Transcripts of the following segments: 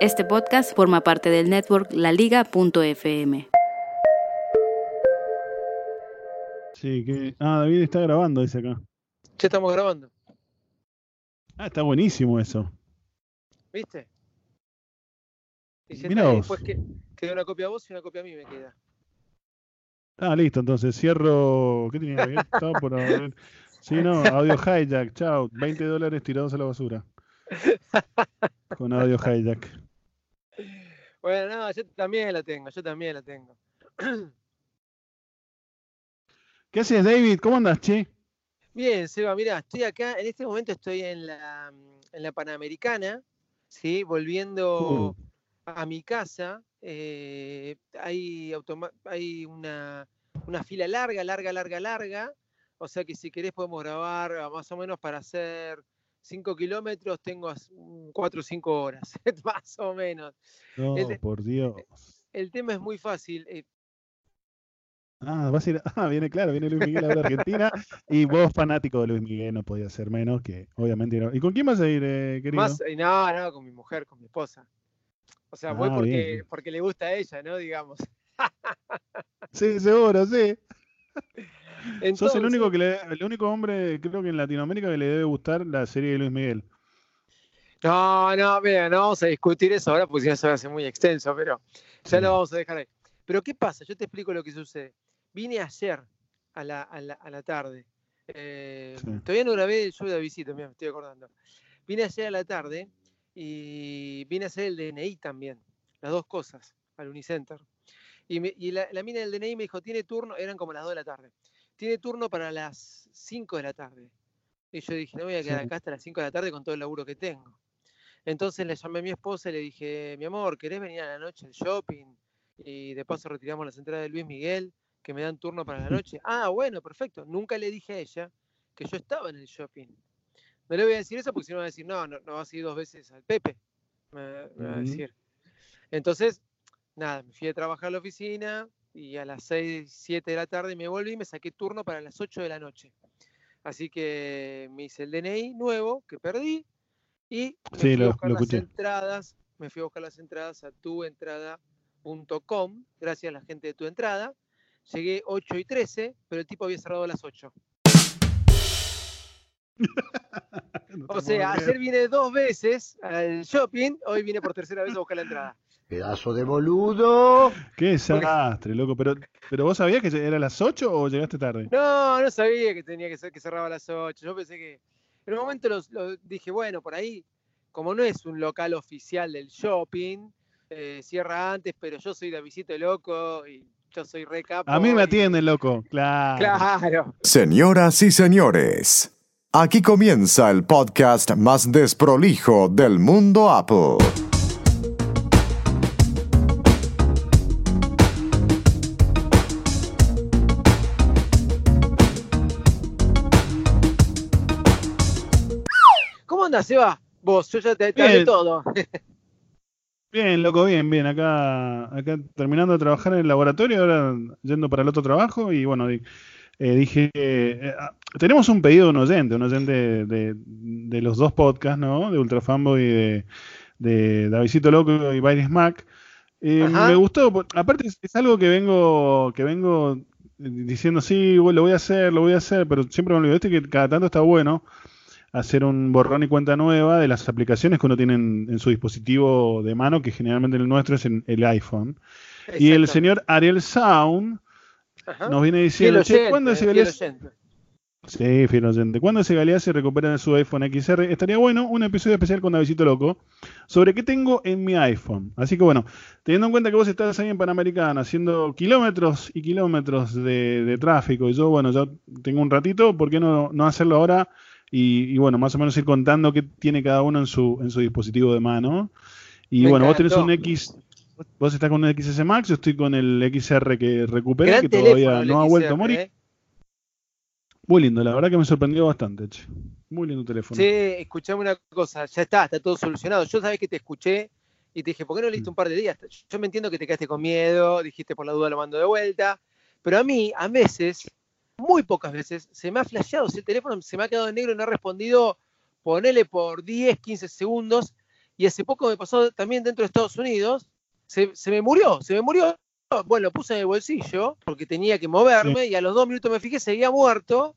Este podcast forma parte del network laliga.fm. Sí, que. Ah, David está grabando, dice acá. Ya estamos grabando, Ah, está buenísimo eso. ¿viste? Dice, Mirá "Está, y vos. después que, queda una copia a vos y una copia a mí me queda. Ah, listo, entonces cierro. ¿Qué tenía que Estaba por. Sí, no, audio hijack, chao. 20 dólares tirados a la basura. Con audio hijack. Bueno, no, yo también la tengo, yo también la tengo. ¿Qué haces, David? ¿Cómo andas, che? Bien, Seba, mira, estoy acá, en este momento estoy en la, en la Panamericana, ¿sí? Volviendo Uh. a mi casa. eh, hay hay una, una fila larga, larga, larga, larga. O sea que si querés podemos grabar ah, más o menos para hacer 5 kilómetros, tengo 4 o 5 horas, más o menos. No, El por Dios. El tema es muy fácil. eh, Ah, vas a ir. Ah, viene claro, viene Luis Miguel a ver Argentina. Y vos, fanático de Luis Miguel, no podía ser menos que, obviamente. No. ¿Y con quién vas a ir, eh, querido? Más, eh, no, no, con mi mujer, con mi esposa. O sea, voy Ah, porque, bien. porque le gusta a ella, ¿no? Digamos. Sí, seguro, sí. Sos el único Entonces, que le, el único hombre, creo que en Latinoamérica, que le debe gustar la serie de Luis Miguel. No, no, mira, no vamos a discutir eso ahora porque si no se va a hacer muy extenso, pero ya lo vamos a dejar ahí. Pero ¿qué pasa? Yo te explico lo que sucede. Vine ayer a la, a la, a la tarde. eh, Sí. Todavía no grabé yo de visita, me estoy acordando. Vine ayer a la tarde y vine a hacer el DNI también. Las dos cosas, al Unicenter. Y, me- y la, la mina del DNI me dijo, tiene turno, eran como las 2 de la tarde. Tiene turno para las 5 de la tarde. Y yo dije, no me voy a quedar Sí. acá hasta las 5 de la tarde con todo el laburo que tengo. Entonces le llamé a mi esposa y le dije, mi amor, ¿querés venir a la noche al shopping? Y de paso retiramos las entradas de Luis Miguel, que me dan turno para la noche. Ah, bueno, perfecto. Nunca le dije a ella que yo estaba en el shopping. No le voy a decir eso porque si no va a decir, no, no, no vas a ir dos veces al Pepe. Me, me va a decir. Entonces, nada, me fui a trabajar a la oficina y a las 6, 7 de la tarde me volví y me saqué turno para las 8 de la noche. Así que me hice el DNI nuevo que perdí y me Sí, fui lo- a buscar lo las escuché. entradas, me fui a buscar las entradas a tuentrada.com, gracias a la gente de tu entrada. Llegué 8 y 13, pero el tipo había cerrado a las 8. No te O sea, ayer vine dos veces al shopping, hoy vine por tercera vez a buscar la entrada. Pedazo de boludo. Qué desastre, loco. Pero, pero vos sabías que era a las 8 o llegaste tarde? No, no sabía que tenía que ser que cerraba a las 8. Yo pensé que. En un momento los, los- dije, bueno, por ahí, como no es un local oficial del shopping, eh, cierra antes, pero yo soy Davidito Loco y yo soy re capo. A mí me y- atienden, loco. Claro. Claro. Señoras y señores, aquí comienza el podcast más desprolijo del mundo Apple. ¿Cómo andas, Seba? Vos, yo ya te, te hablé todo. Bien, loco, bien, bien. Acá, acá terminando de trabajar en el laboratorio, ahora yendo para el otro trabajo y bueno, eh, dije, eh, ah, tenemos un pedido de un oyente, un oyente de, de- de los dos podcasts, ¿no? De Ultrafanboy y de, de Davidito Loco y Bailes Mac. Eh, me gustó, aparte es, algo que vengo, que vengo diciendo, sí, lo voy a hacer, lo voy a hacer, pero siempre me olvido, este que cada tanto está bueno hacer un borrón y cuenta nueva de las aplicaciones que uno tiene en, en su dispositivo de mano, que generalmente el nuestro es en el iPhone. Y el señor Ariel Sound Ajá. nos viene diciendo, che, ¿cuándo oyente. Sí, fiel oyente. ¿Cuándo ese Galeazzi recupera su iPhone XR? Estaría bueno un episodio especial con Davidito Loco sobre qué tengo en mi iPhone. Así que bueno, teniendo en cuenta que vos estás ahí en Panamericana haciendo kilómetros y kilómetros de, de tráfico y yo, bueno, ya tengo un ratito, ¿por qué no, no hacerlo ahora y, y, bueno, más o menos ir contando qué tiene cada uno en su, en su dispositivo de mano. Y Me bueno, vos tenés un X, vos estás con un XS Max, yo estoy con el XR que recuperé, Gran que todavía no ha vuelto a morir. ¿eh? Muy lindo, la verdad que me sorprendió bastante, che. Muy lindo teléfono. Sí, escuchame una cosa, ya está, está todo solucionado. Yo sabés que te escuché y te dije, ¿por qué no leíste un par de días? Yo me entiendo que te quedaste con miedo, dijiste por la duda lo mando de vuelta, pero a mí, a veces, muy pocas veces, se me ha flasheado, si el teléfono se me ha quedado en negro y no ha respondido, ponele por 10, 15 segundos, y hace poco me pasó también dentro de Estados Unidos, se, se me murió, se me murió. Bueno, lo puse en el bolsillo porque tenía que moverme y a los dos minutos me fijé, seguía muerto.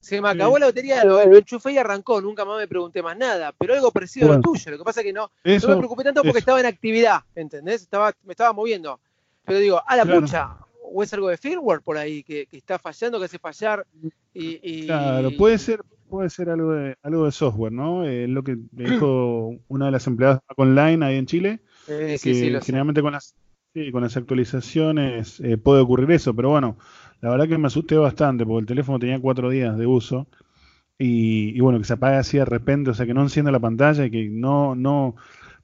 Se me acabó Sí. la batería, lo, lo enchufé y arrancó. Nunca más me pregunté más nada. Pero algo parecido a lo tuyo. Lo que pasa es que no, Eso, no me preocupé tanto porque eso. estaba en actividad, ¿entendés? Estaba, me estaba moviendo. Pero digo, a la Claro. pucha, o es algo de firmware por ahí que, que está fallando, que hace fallar. Y, y- Claro, puede ser, puede ser algo de, algo de software, ¿no? Eh, lo que me dijo una de las empleadas online ahí en Chile, Eh, que sí, sí, sé. generalmente con las, sí, con las actualizaciones eh, puede ocurrir eso, pero bueno, la verdad que me asusté bastante porque el teléfono tenía cuatro días de uso y, y bueno, que se apague así de repente, o sea, que no encienda la pantalla y que no, no,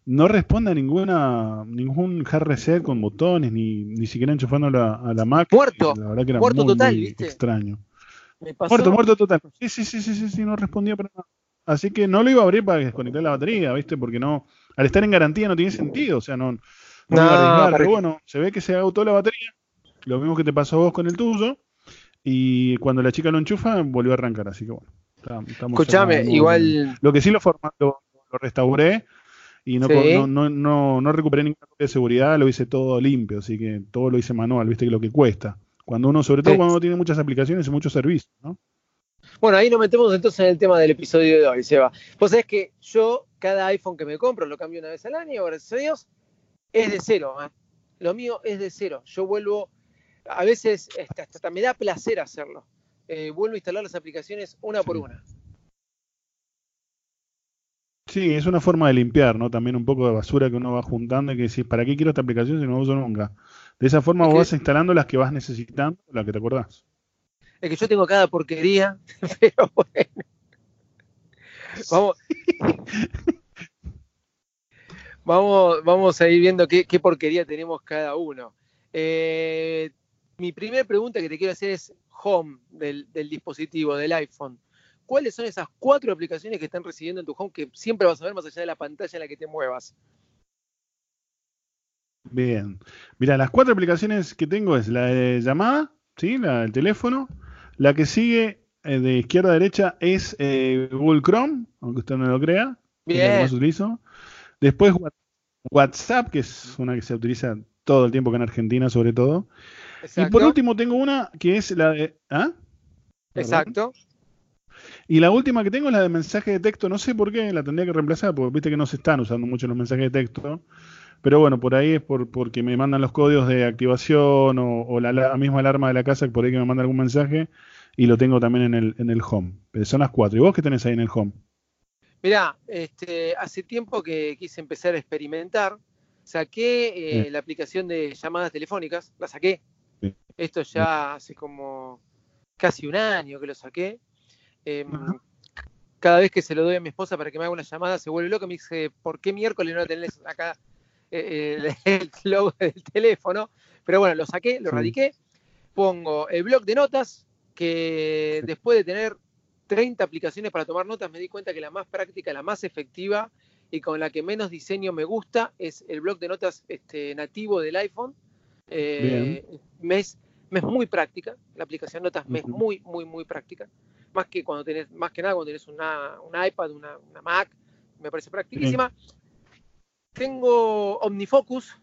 no responda a ninguna, ningún hard reset con botones, ni, ni siquiera enchufando la, a la Mac. Muerto, La verdad que era muerto muy, total, muy ¿viste? extraño. Me pasó- Muerto, muerto total. Sí, sí, sí, sí, sí, sí, no respondía para nada. Así que no lo iba a abrir para desconectar la batería, ¿viste? Porque no, al estar en garantía no tiene sentido, o sea, no, no, me iba a No, arriesgar. Pero bueno, se ve que se agotó la batería, lo mismo que te pasó a vos con el tuyo, y cuando la chica lo enchufa, volvió a arrancar, así que bueno. estamos Escuchame, igual. Lo que sí lo, forma- lo, lo restauré y no, Sí. no, no, no, no recuperé ninguna copia de seguridad, lo hice todo limpio, así que todo lo hice manual, ¿viste? Que lo que cuesta. Cuando uno, sobre todo Sí. cuando uno tiene muchas aplicaciones y muchos servicios, ¿no? Bueno, ahí nos metemos entonces en el tema del episodio de hoy, Seba. Vos sabés que yo, cada iPhone que me compro, lo cambio una vez al año, gracias a Dios, es de cero. ¿eh? Lo mío es de cero. Yo vuelvo, a veces hasta, hasta me da placer hacerlo. Eh, vuelvo a instalar las aplicaciones una por una. Sí, es una forma de limpiar, ¿no? También un poco de basura que uno va juntando y que decís, ¿para qué quiero esta aplicación si no la uso nunca? De esa forma Es vos que- vas instalando las que vas necesitando, las que te acordás. Es que yo tengo cada porquería, pero bueno. Vamos. Vamos, vamos a ir viendo qué, qué porquería tenemos cada uno. Eh, mi primera pregunta que te quiero hacer es Home del, del dispositivo, del iPhone. ¿Cuáles son esas cuatro aplicaciones que están recibiendo en tu Home que siempre vas a ver más allá de la pantalla en la que te muevas? Bien. Mira, las cuatro aplicaciones que tengo es la de llamada, ¿sí? La del teléfono. La que sigue eh, de izquierda a derecha es eh, Google Chrome, aunque usted no lo crea. Es la que Bien. más utilizo. Después WhatsApp, que es una que se utiliza todo el tiempo acá en Argentina, sobre todo. Y Exacto. por último tengo una que es la de... ¿Ah? Exacto. Y la última que tengo es la de mensaje de texto. No sé por qué la tendría que reemplazar, porque viste que no se están usando mucho los mensajes de texto. Pero bueno, por ahí es por, porque me mandan los códigos de activación o, o la, la misma alarma de la casa por ahí que me manda algún mensaje. Y lo tengo también en el, en el home. Pero son las cuatro. ¿Y vos qué tenés ahí en el home? Mirá, este, hace tiempo que quise empezar a experimentar. Saqué eh, la aplicación de llamadas telefónicas, la saqué. Esto ya hace como casi un año que lo saqué. Em, cada vez que se lo doy a mi esposa para que me haga una llamada, se vuelve loca. Me dice, ¿por qué miércoles no tenés acá eh, el, logo del teléfono? Pero bueno, lo saqué, lo radiqué. Pongo el blog de notas, que después de tener 30 aplicaciones para tomar notas, me di cuenta que la más práctica, la más efectiva y con la que menos diseño me gusta es el blog de notas este, nativo del iPhone. Eh, me, es, me es muy práctica, la aplicación Notas me es muy, muy, muy práctica. Más que cuando tenés, más que nada cuando tenés una, un iPad, una, una Mac, me parece practicísima. Tengo OmniFocus,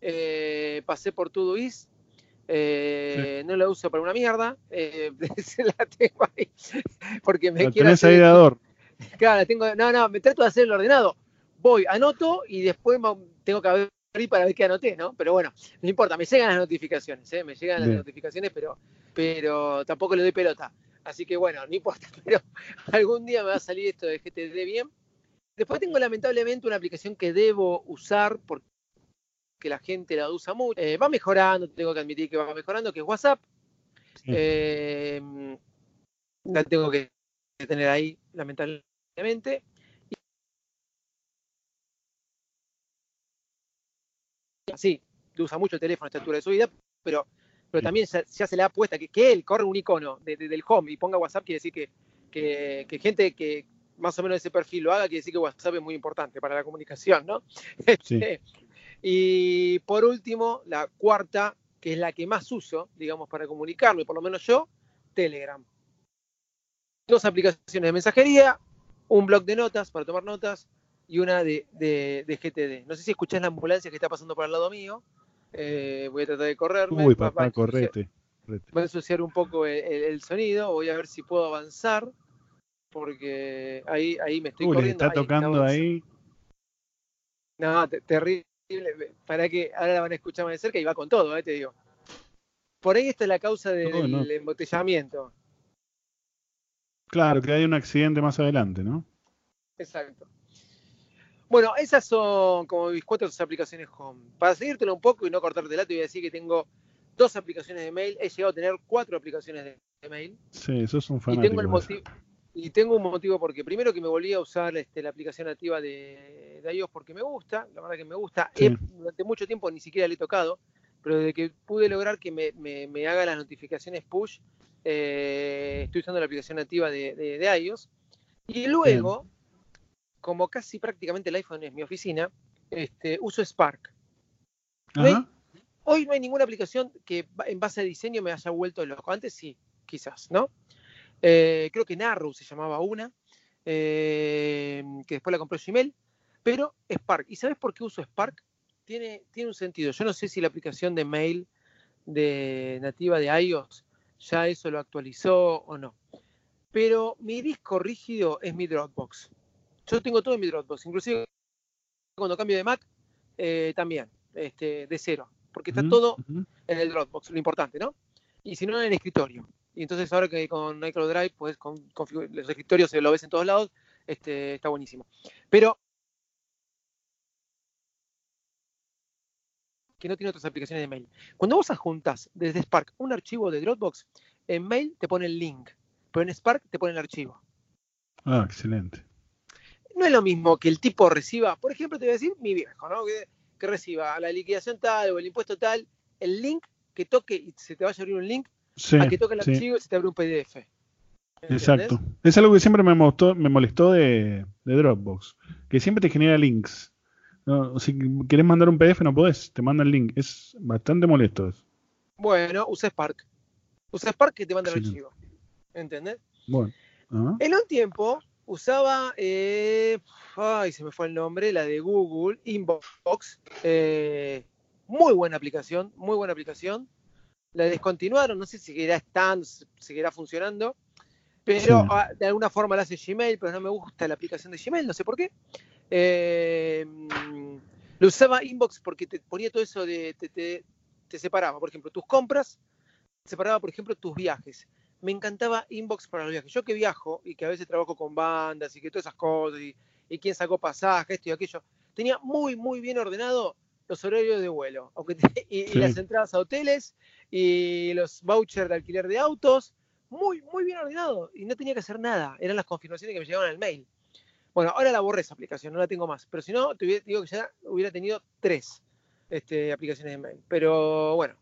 eh, pasé por Todoist, eh, no la uso para una mierda, eh, se la tengo ahí, porque me La quiero tenés hacer ahí. Claro, la tengo, no, no, me trato de hacer el ordenado. Voy, anoto y después tengo que abrir para ver qué anoté, ¿no? Pero bueno, no importa, me llegan las notificaciones, ¿eh? Me llegan las notificaciones, pero, pero tampoco le doy pelota. Así que bueno, no importa, pero algún día me va a salir esto de GTD bien. Después tengo lamentablemente una aplicación que debo usar porque la gente la usa mucho. Eh, va mejorando, tengo que admitir que va mejorando, que es WhatsApp. Sí. Eh, la tengo que tener ahí, lamentablemente. Sí, usa mucho el teléfono a esta altura de su vida, pero, pero también ya, se le ha puesto que, que él corre un icono de, de, del home y ponga WhatsApp, quiere decir que, que, que, gente que más o menos de ese perfil lo haga, quiere decir que WhatsApp es muy importante para la comunicación, ¿no? Sí. y por último, la cuarta, que es la que más uso, digamos, para comunicarme, por lo menos yo, Telegram. Dos aplicaciones de mensajería, un blog de notas para tomar notas y una de, de, de GTD. No sé si escuchás la ambulancia que está pasando por al lado mío. Eh, voy a tratar de correrme. Uy, papá, correte. Voy a ensuciar un poco el, el, el, sonido. Voy a ver si puedo avanzar. Porque ahí, ahí me estoy Uy, corriendo. está tocando ahí. No, te, terrible. Para que ahora la van a escuchar más de cerca y va con todo, eh, te digo. Por ahí está la causa de, No, del no. embotellamiento. Claro, que hay un accidente más adelante, ¿no? Exacto. Bueno, esas son como mis cuatro aplicaciones home. Para seguírtelo un poco y no cortarte te voy a decir que tengo dos aplicaciones de mail. He llegado a tener cuatro aplicaciones de, de mail. Sí, eso es un Y fanático. tengo, el motivo, y tengo un motivo porque primero que me volví a usar este, la aplicación nativa de, de iOS porque me gusta, la verdad que me gusta. Sí. He- durante mucho tiempo ni siquiera le he tocado, pero desde que pude lograr que me, me- me haga las notificaciones push, eh, estoy usando la aplicación nativa de, de- de iOS. Y luego, como casi prácticamente el iPhone es mi oficina, este, uso Spark. Hoy no hay ninguna aplicación que en base a diseño me haya vuelto loco. Antes sí, quizás, ¿no? Eh, creo que Narrow se llamaba una, eh, que después la compró Gmail, pero Spark. ¿Y sabes por qué uso Spark? Tiene, tiene un sentido. Yo no sé si la aplicación de mail de nativa de iOS ya eso lo actualizó o no. Pero mi disco rígido es mi Dropbox. Yo tengo todo en mi Dropbox, inclusive cuando cambio de Mac, eh, también, este, de cero, porque está todo en el Dropbox, lo importante, ¿no? Y si no, en el escritorio. Y entonces ahora que con iCloud Drive, pues con, configu- los escritorios se lo ves en todos lados, este, está buenísimo. Pero que no tiene otras aplicaciones de mail. Cuando vos adjuntas desde Spark un archivo de Dropbox, en mail te pone el link, pero en Spark te pone el archivo. Ah, excelente. No es lo mismo que el tipo reciba, por ejemplo, te voy a decir mi viejo, ¿no? Que, que reciba la liquidación tal o el impuesto tal, el link que toque y se te vaya a abrir un link Sí, a que toque el sí, archivo y se te abre un PDF. ¿Entendés? exacto. Es algo que siempre me molestó, me molestó de, de Dropbox, que siempre te genera links. No, si querés mandar un PDF no podés, te manda el link. Es bastante molesto eso. Bueno, usa Spark. Usa Spark que te manda el archivo. ¿Entendés? Bueno. En un tiempo usaba, eh, ay, se me fue el nombre, la de Google, Inbox. eh, muy buena aplicación, muy buena aplicación. La descontinuaron, no sé si seguirá estando, si seguirá funcionando, pero Sí. ah, de alguna forma la hace Gmail, pero no me gusta la aplicación de Gmail, no sé por qué. Eh, lo usaba Inbox porque te ponía todo eso de, te, te- te separaba, por ejemplo, tus compras, separaba, por ejemplo, tus viajes me encantaba Inbox para los viajes. Yo que viajo y que a veces trabajo con bandas y que todas esas cosas y, y quién sacó pasaje, esto y aquello, tenía muy, muy bien ordenado los horarios de vuelo aunque te- y, las entradas a hoteles y los vouchers de alquiler de autos, muy, muy bien ordenado y no tenía que hacer nada. Eran las confirmaciones que me llegaban al mail. Bueno, ahora la borré esa aplicación, no la tengo más. Pero si no, te hubiera- digo que ya hubiera tenido tres este, aplicaciones de mail. Pero bueno,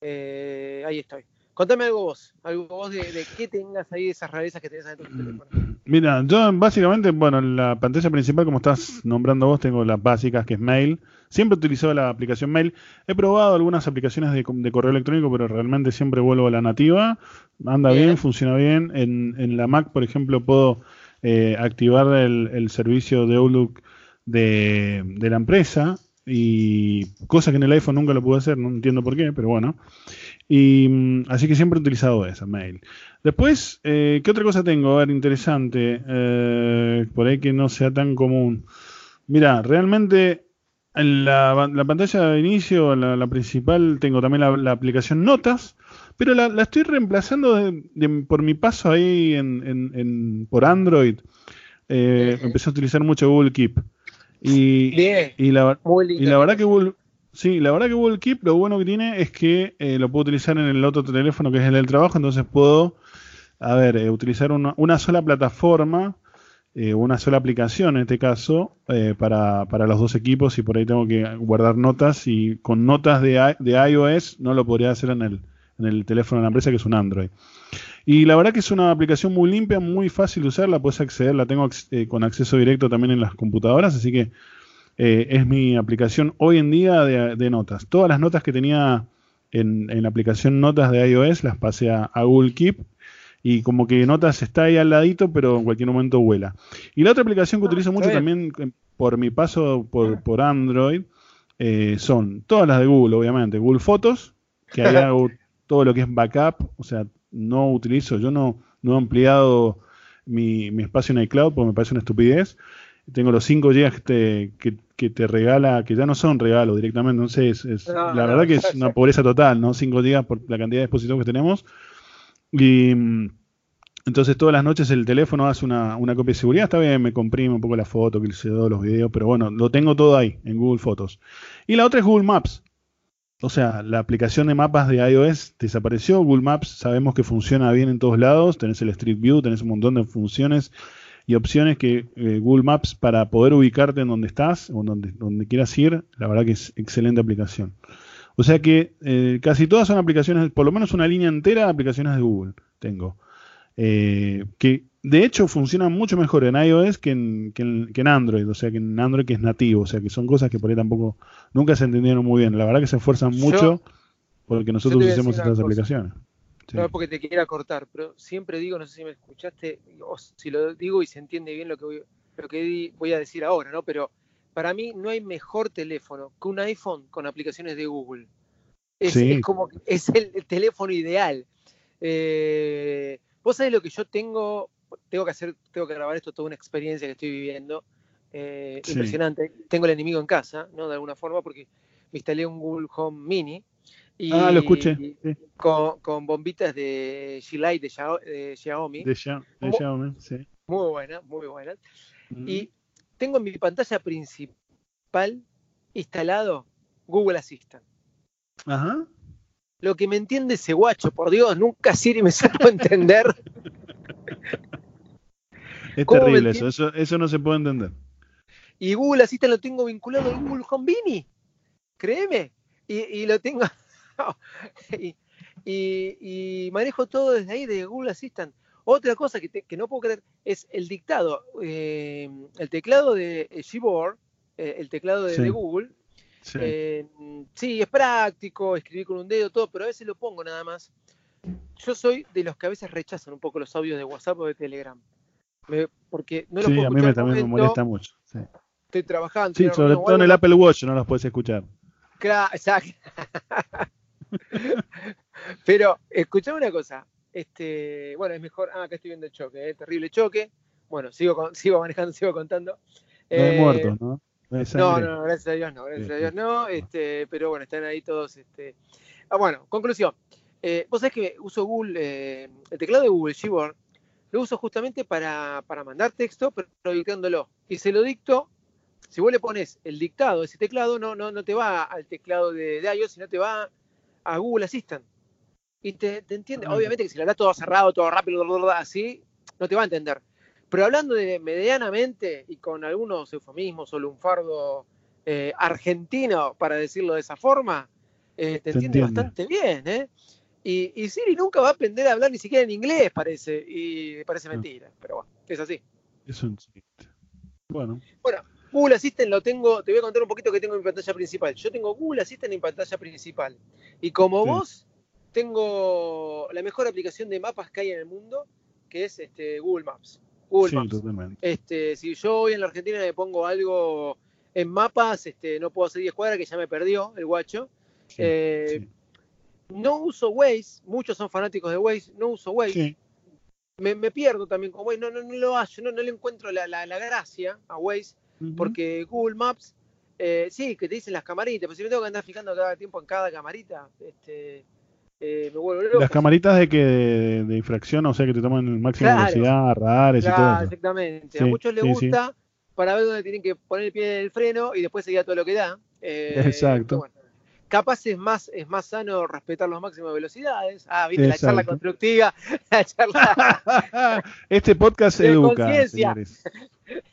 eh, ahí estoy. Contame algo vos, algo vos de, de qué tengas ahí, esas rarezas que tenés adentro de tu teléfono. Mira, yo básicamente, bueno, en la pantalla principal, como estás nombrando vos, tengo las básicas, que es Mail. Siempre he utilizado la aplicación Mail. He probado algunas aplicaciones de, de correo electrónico, pero realmente siempre vuelvo a la nativa. Anda bien, Bien. funciona bien. En, en la Mac, por ejemplo, puedo eh, activar el, el servicio de Outlook de, de la empresa. Y cosa que en el iPhone nunca lo pude hacer, no entiendo por qué, pero bueno. Y mm, así que siempre he utilizado esa Mail. Después, eh, ¿qué otra cosa tengo? A ver, interesante. eh, por ahí que no sea tan común. Mira, realmente en la, la pantalla de inicio, la, la principal, tengo también la, la aplicación Notas, pero la, la estoy reemplazando de- de- por mi paso ahí en, en- en- por Android. Eh. Empecé a utilizar mucho Google Keep. Y, Bien, y la, y la verdad que Google, sí, la verdad que Google Keep lo bueno que tiene es que eh, lo puedo utilizar en el otro teléfono que es el del trabajo, entonces puedo a ver, eh, utilizar una, una sola plataforma, eh, una sola aplicación en este caso, para, para los dos equipos y por ahí tengo que guardar notas y con notas de, de iOS no lo podría hacer en el, en el teléfono de la empresa que es un Android. Y la verdad que es una aplicación muy limpia, muy fácil de usar, la puedes acceder, la tengo con acceso directo también en las computadoras, así que eh, es mi aplicación hoy en día de, de notas. Todas las notas que tenía en, en la aplicación Notas de iOS las pasé a, a Google Keep y como que Notas está ahí al ladito, pero en cualquier momento vuela. Y la otra aplicación que utilizo mucho bien. también eh, por mi paso por, por Android eh, son todas las de Google, obviamente. Google Fotos, que ahí hago todo lo que es backup, o sea, no utilizo, yo no, no he ampliado mi, mi espacio en iCloud porque me parece una estupidez. Tengo los 5 GB que te, que, que te regala, que ya no son regalos directamente, entonces es, No, la no, verdad que ya es una pobreza total, ¿no? 5 GB por la cantidad de dispositivos que tenemos. Y entonces todas las noches el teléfono hace una, una copia de seguridad, está bien, me comprime un poco la foto, que se los videos, pero bueno, lo tengo todo ahí, en Google Fotos. Y la otra es Google Maps. O sea, la aplicación de mapas de iOS desapareció. Google Maps sabemos que funciona bien en todos lados. Tenés el Street View, tenés un montón de funciones y opciones que eh, Google Maps para poder ubicarte en donde estás o donde, donde quieras ir, la verdad que es excelente aplicación. O sea que eh, casi todas son aplicaciones, por lo menos una línea entera de aplicaciones de Google tengo. Eh, que de hecho funcionan mucho mejor en iOS que en, que, en, que en Android, o sea que en Android que es nativo, o sea que son cosas que por ahí tampoco nunca se entendieron muy bien. La verdad que se esfuerzan Yo- mucho porque nosotros usemos estas cosa. aplicaciones. Sí. No es porque te quiera cortar, pero siempre digo, no sé si me escuchaste, o si lo digo y se entiende bien lo que voy, lo que voy a decir ahora, ¿no? Pero para mí no hay mejor teléfono que un iPhone con aplicaciones de Google. Es, Sí. es como es el, el teléfono ideal. Eh, Vos sabés lo que yo tengo, tengo que hacer, tengo que grabar esto, toda una experiencia que estoy viviendo. eh, Sí. Impresionante. Tengo el enemigo en casa, ¿no? De alguna forma, porque me instalé un Google Home Mini. Y, Ah, lo escuché. sí. con, con bombitas de G-Lite de, Xiao- de Xiaomi. De, Xia- de Mo- Xiaomi, sí. Muy buenas, muy buenas. Mm. Y tengo en mi pantalla principal instalado Google Assistant. Ajá. Lo que me entiende ese guacho, por Dios, nunca Siri me supo entender. Es ¿Cómo me terrible eso, eso, eso no se puede entender. Y Google Assistant lo tengo vinculado al Google Home Mini. Créeme. Y, y lo tengo. y, y- y manejo todo desde ahí, de Google Assistant. Otra cosa que, te- que no puedo creer es el dictado. eh, el teclado de Gboard, eh, el teclado de, Sí. de Google. Sí. eh, sí, es práctico, escribir con un dedo, todo, pero a veces lo pongo nada más. Yo soy de los que a veces rechazan un poco los audios de WhatsApp o de Telegram. Me- porque no los Sí, puedo a mí me, también me molesta mucho. Sí, Estoy trabajando. Sí, sobre todo en el Apple Watch no los puedes escuchar. Claro, exacto. Pero, escuchame una cosa. Este, bueno, es mejor. Ah, acá estoy viendo el choque, ¿eh? terrible choque. Bueno, sigo, con- sigo manejando, sigo contando. No hay Eh, muertos, ¿no? No hay No, gracias a Dios no, gracias Sí, a Dios no. Este, pero bueno, están ahí todos. Este. Ah, bueno, conclusión. Eh, Vos sabés que uso Google, eh, el teclado de Google Gboard, lo uso justamente para, para mandar texto, pero dictándolo. Y se lo dicto, si vos le pones el dictado de ese teclado, no, no, no te va al teclado de, de iOS, sino te va a Google Assistant. Y te, te entiende. Obviamente que si lo hablas todo cerrado, todo rápido, así, no te va a entender. Pero hablando de medianamente y con algunos eufemismos o lunfardo eh, argentino, para decirlo de esa forma, eh, te, entiende, bastante bien. ¿eh? Y, y Siri nunca va a aprender a hablar ni siquiera en inglés, parece. Y parece Ah. mentira. Pero bueno, es así. Es un chiste. Bueno, Bueno, Google Assistant lo tengo, te voy a contar un poquito que tengo en mi pantalla principal. Yo tengo Google Assistant en mi pantalla principal. Y como Sí. vos, tengo la mejor aplicación de mapas que hay en el mundo, que es este, Google Maps. Google sí, Maps. totalmente. Este, si yo hoy en la Argentina le pongo algo en mapas, este, no puedo hacer 10 cuadras que ya me perdió el guacho. Sí, eh. No uso Waze, muchos son fanáticos de Waze, no uso Waze. Sí, Me, me pierdo también con Waze, no, no, no lo hallo, no, no le encuentro la, la- la gracia a Waze, porque Google Maps, eh, sí, que te dicen las camaritas, pero si me tengo que andar fijando cada tiempo en cada camarita, este, eh, me vuelvo loco. Las camaritas de que de, de infracción, o sea que te toman el máximo de Claro. velocidad, radares y todo eso. exactamente. a muchos les sí, sí. gusta para ver dónde tienen que poner el pie en el freno y después seguir a todo lo que da. Eh, Exacto. bueno, capaz es más, es más sano respetar las máximas velocidades. Ah, viste, la charla constructiva, la charla, este podcast De educa, señores.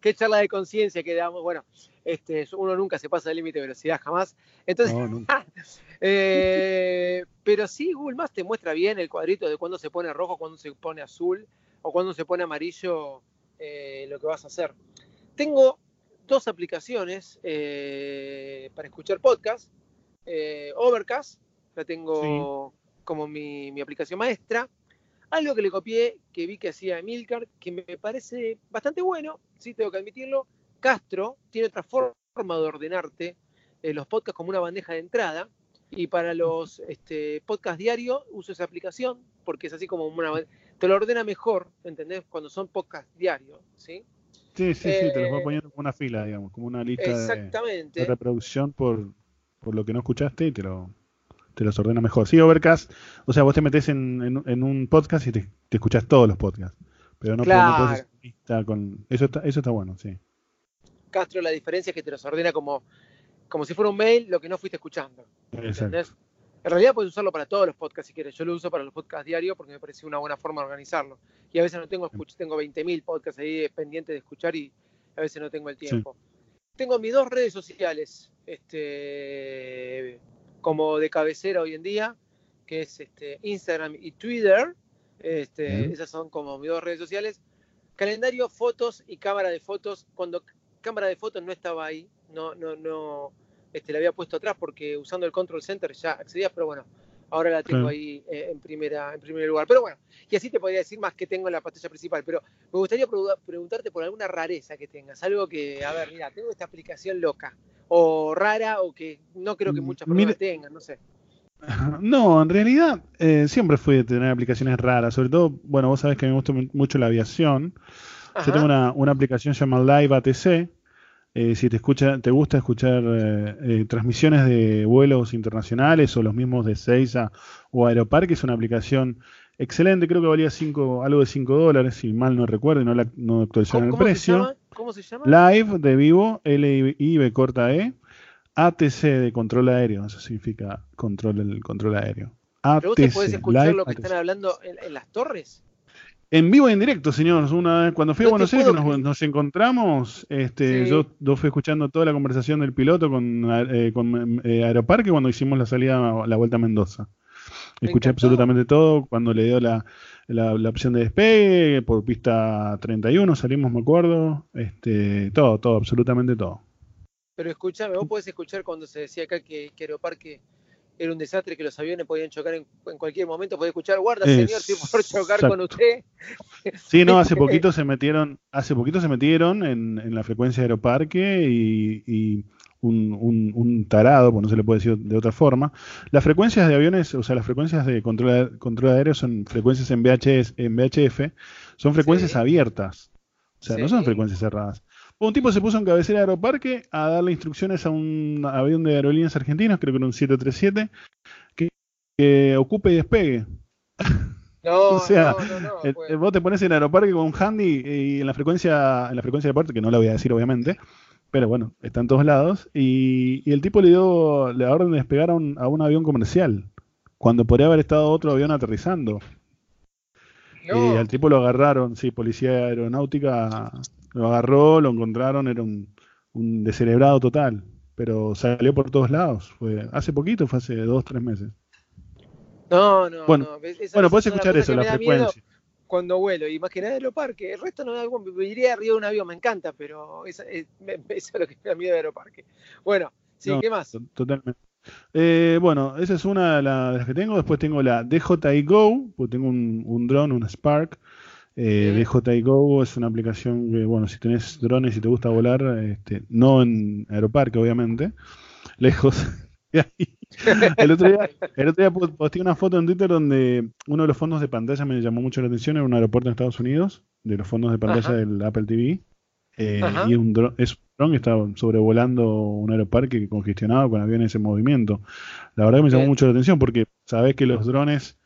qué charla de conciencia que damos. Bueno, este, uno nunca se pasa del límite de velocidad jamás. Entonces, No, nunca. eh, pero sí, Google Maps te muestra bien el cuadrito de cuándo se pone rojo, cuándo se pone azul o cuándo se pone amarillo eh, lo que vas a hacer. Tengo dos aplicaciones eh, para escuchar podcast. Overcast, la tengo como mi, mi aplicación maestra. Algo que le copié, que vi que hacía Emilcar, que me parece bastante bueno, sí tengo que admitirlo. Castro tiene otra forma de ordenarte eh, los podcasts como una bandeja de entrada. Y para los este, podcasts diarios uso esa aplicación porque es así como una... Te lo ordena mejor, ¿entendés? Cuando son podcasts diarios, ¿sí? Sí, sí, sí, te los voy Eh, poniendo como una fila, digamos, como una lista de reproducción por, por lo que no escuchaste y te lo te los ordena mejor. Sí, Overcast, o sea, vos te metes en, en, en un podcast y te, te escuchás todos los podcasts. Pero no, Claro. no podés con. Eso está, eso está bueno, sí. Castro la diferencia es que te los ordena como, como si fuera un mail lo que no fuiste escuchando. Exacto. ¿entendés? En realidad puedes usarlo para todos los podcasts si quieres. Yo lo uso para los podcasts diarios porque me pareció una buena forma de organizarlo. Y a veces no tengo, tengo 20.000 podcasts ahí pendientes de escuchar y a veces no tengo el tiempo. Tengo mis dos redes sociales este, como de cabecera hoy en día, que es este, Instagram y Twitter. Este, esas son como mis dos redes sociales. Calendario, fotos y cámara de fotos. Cuando cámara de fotos no estaba ahí, no, no, no, este, la había puesto atrás porque usando el control center ya accedías, pero bueno, ahora la tengo Claro. ahí eh, en primera, en primer lugar. Pero bueno, y así te podría decir más que tengo en la pantalla principal. Pero me gustaría pregu- preguntarte por alguna rareza que tengas, algo que, a ver, mira, tengo esta aplicación loca, o rara, o que no creo que muchas personas tengan, no sé. No, en realidad eh, siempre fui de tener aplicaciones raras, sobre todo, bueno, vos sabés que me gusta mu- mucho la aviación. Ajá. Yo tengo una, una aplicación llamada Live ATC. Eh, si te escucha, te gusta escuchar eh, eh, transmisiones de vuelos internacionales o los mismos de Seiza o Aeroparque, es una aplicación excelente. Creo que valía cinco, algo de 5 dólares, si mal no recuerdo, y no, la, no actualizaron ¿Cómo, el se precio. llama? ¿Cómo se llama? Live de vivo, L-I-V corta E, ATC de control aéreo, eso significa control, el control aéreo. Pero vos te ATC, podés escuchar Live lo que ATC. están hablando en, en las torres. En vivo y en directo, señor. Una vez, cuando fui a No Buenos Aires, nos, nos encontramos, este, Sí. yo, yo fui escuchando toda la conversación del piloto con, eh, con eh, Aeroparque cuando hicimos la salida, la vuelta a Mendoza. Me Escuché encantó. absolutamente todo, cuando le dio la, la, la opción de despegue, por pista 31 salimos, me acuerdo, este, todo, todo, absolutamente todo. Pero escúchame, vos podés escuchar cuando se decía acá que, que Aeroparque era un desastre, que los aviones podían chocar en, en cualquier momento. Podés escuchar, guarda, señor, si por chocar con usted. Sí, no, hace poquito se metieron, hace poquito se metieron en, en la frecuencia de Aeroparque y, y un, un- un tarado, pues no se le puede decir de otra forma. Las frecuencias de aviones, o sea, las frecuencias de control, control aéreo son frecuencias en VHS, en VHF, son frecuencias Sí. abiertas. O sea, no son frecuencias cerradas. Un tipo se puso en cabecera de Aeroparque a darle instrucciones a un avión de aerolíneas argentinas, creo que era un 737, que, que ocupe y despegue. No, O sea, no, no, pues, vos te pones en aeroparque con un handy y en la frecuencia, en la frecuencia de aeropuerto, que no la voy a decir obviamente, pero bueno, está en todos lados, y, y el tipo le dio la orden de despegar a un, a un avión comercial, cuando podría haber estado otro avión aterrizando. no. Y al tipo lo agarraron, sí, policía aeronáutica lo agarró, lo encontraron, era un, un descerebrado total, pero salió por todos lados. Fue hace poquito, fue hace dos, tres meses. no, no, bueno, no. Bueno, podés es una escuchar eso, la frecuencia. Cuando vuelo, y más que nada Aeroparque. El resto no me da igual, me iría arriba de un avión, me encanta, pero es- me- eso es lo que me da miedo de Aeroparque. Bueno, sí, No, ¿qué más? To- Totalmente. Eh, bueno, esa es una de la- de las que tengo. Después tengo la DJI Go, porque tengo un, un dron, un Spark. Eh. DJI Go es una aplicación que, bueno, si tenés drones y te gusta volar, este, no en aeroparque, obviamente, lejos. de ahí. el otro día, el otro día posteé una foto en Twitter donde uno de los fondos de pantalla me llamó mucho la atención, era un aeropuerto en Estados Unidos, de los fondos de pantalla Ajá. del Apple TV. Eh, y un dron, es un dron que estaba sobrevolando un aeroparque congestionado con aviones en movimiento. La verdad que me llamó Bien. mucho la atención porque sabés que los drones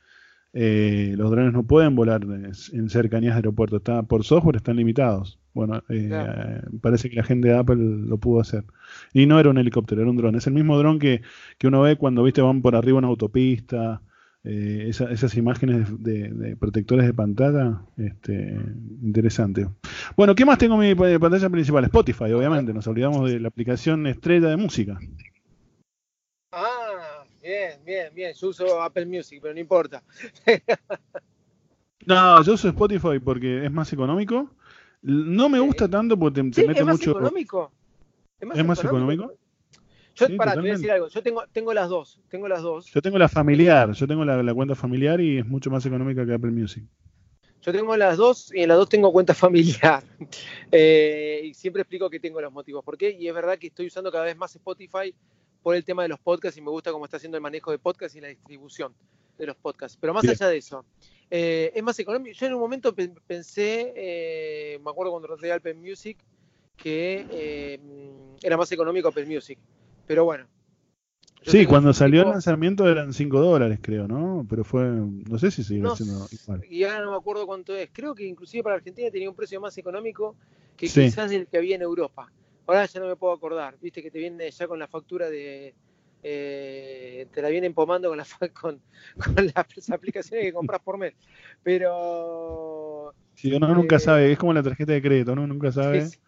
eh, los drones no pueden volar en cercanías de aeropuertos. Está, por software están limitados. Bueno, eh, Claro. parece que la gente de Apple lo pudo hacer. Y no era un helicóptero, era un dron. Es el mismo dron que, que uno ve cuando viste van por arriba una autopista. eh, esa- esas imágenes de, de protectores de pantalla, este, interesante. Bueno, ¿qué más tengo en mi pa- pantalla principal? Spotify, obviamente. Nos olvidamos de la aplicación estrella de música. Bien, bien, bien. Yo uso Apple Music, pero no importa. No, yo uso Spotify porque es más económico. No me gusta tanto porque te, te Sí, mete es más mucho. económico. ¿Es más económico? Yo, Sí, pará, te voy a decir algo. Yo tengo, tengo las dos. Tengo las dos. Yo tengo la familiar, yo tengo la, la cuenta familiar y es mucho más económica que Apple Music. Yo tengo las dos y en las dos tengo cuenta familiar. Eh, y siempre explico que tengo los motivos. ¿Por qué? Y es verdad que estoy usando cada vez más Spotify por el tema de los podcasts y me gusta cómo está haciendo el manejo de podcasts y la distribución de los podcasts. Pero más Bien. allá de eso, eh, es más económico. Yo en un momento pe- pensé, eh, me acuerdo cuando traté Apple Music, que eh, era más económico Apple Music. Pero bueno. Sí, cuando salió el lanzamiento eran 5 dólares, creo, ¿no? Pero fue, no sé si sigue No siendo igual. y ahora no me acuerdo cuánto es. Creo que inclusive para Argentina tenía un precio más económico que Sí. quizás el que había en Europa. Ahora ya no me puedo acordar. Viste que te viene ya con la factura de. eh, te la vienen pomando con, la, con, con las aplicaciones que compras por mes. Pero. Sí, uno nunca Eh, sabe, es como la tarjeta de crédito, uno nunca sabe. sí,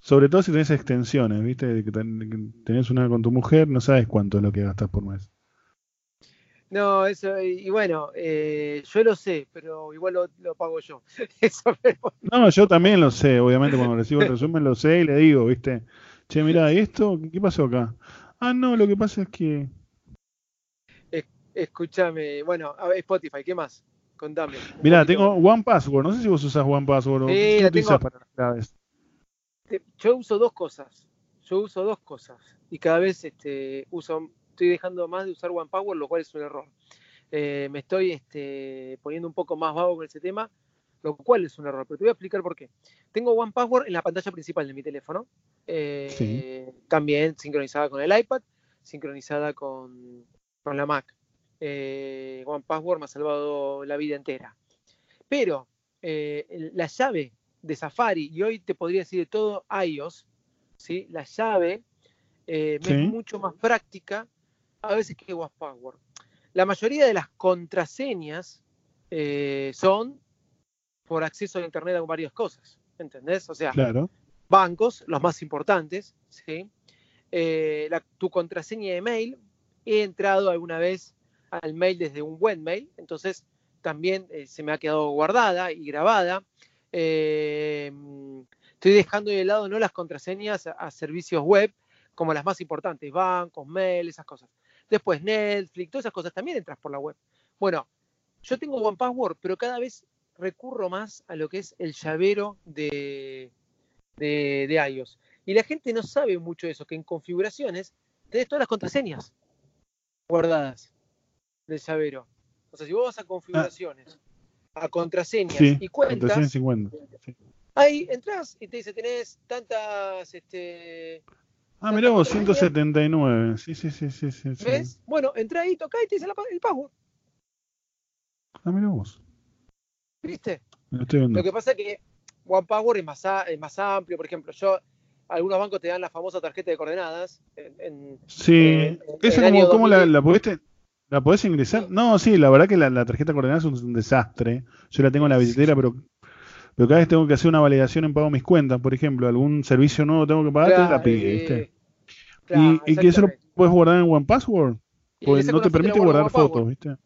Sobre todo si tenés extensiones, ¿viste? Que tenés una con tu mujer, no sabes cuánto es lo que gastas por mes. No, eso. Y, y bueno, eh, yo lo sé, pero igual lo, lo pago yo. Eso, pero- No, yo también lo sé, obviamente cuando recibo el resumen lo sé y le digo, ¿viste? Che, mira, ¿y esto? ¿Qué pasó acá? Ah, no, lo que pasa es que... escúchame. Bueno, a ver, Spotify, ¿qué más? Contame. poquito tengo. One Password, no sé si vos usás One Password o Sí, ¿qué la utilizás tengo. para las claves. Yo uso dos cosas. Yo uso dos cosas. Y cada vez este, uso, estoy dejando más de usar OnePower, lo cual es un error. Eh, me estoy este, poniendo un poco más vago con ese tema, lo cual es un error. Pero te voy a explicar por qué. Tengo OnePower en la pantalla principal de mi teléfono. eh, También sincronizada con el iPad, sincronizada con, con la Mac. Eh, OnePassword me ha salvado la vida entera. Pero eh, la llave de Safari, y hoy te podría decir de todo iOS, ¿sí? la llave eh, Sí. es mucho más práctica a veces que OnePassword. La mayoría de las contraseñas eh, son por acceso a Internet a varias cosas, ¿entendés? O sea, Claro. bancos, los más importantes, ¿sí? Eh, la- tu contraseña de mail, he entrado alguna vez al mail desde un webmail, entonces también eh, se me ha quedado guardada y grabada. Eh, estoy dejando de lado no las contraseñas a, a servicios web como las más importantes, bancos, mail, esas cosas. Después Netflix, todas esas cosas también entras por la web. Bueno, yo tengo OnePassword, pero cada vez recurro más a lo que es el llavero de, de, de iOS. Y la gente no sabe mucho de eso, que en configuraciones tenés todas las contraseñas guardadas del llavero. O sea, si vos vas a configuraciones, a contraseñas Sí, y cuentas, contraseña 50. sí. ahí entras y te dice, tenés tantas, este, Ah, mirá vos, contraseña. 179. Sí, sí, sí, sí, sí. ¿ves? Bueno, entra ahí, toca y te dice el password, Ah, mirá vos. ¿viste? Lo estoy viendo. Lo que pasa es que OnePower es más, a- es más amplio, por ejemplo, yo, algunos bancos te dan la famosa tarjeta de coordenadas, en- en- Sí, ¿esa como, cómo la, 2000. la podés, la podés ingresar? No, sí, la verdad que la, la tarjeta coordenada es un, desastre. Yo la tengo en la billetera, pero, pero cada vez tengo que hacer una validación en pago mis cuentas. Por ejemplo, algún servicio nuevo tengo que pagar, te la Claro, pide, ¿viste? Claro, y, y que eso lo puedes guardar en porque le saco no te permite guardar fotos, ¿viste?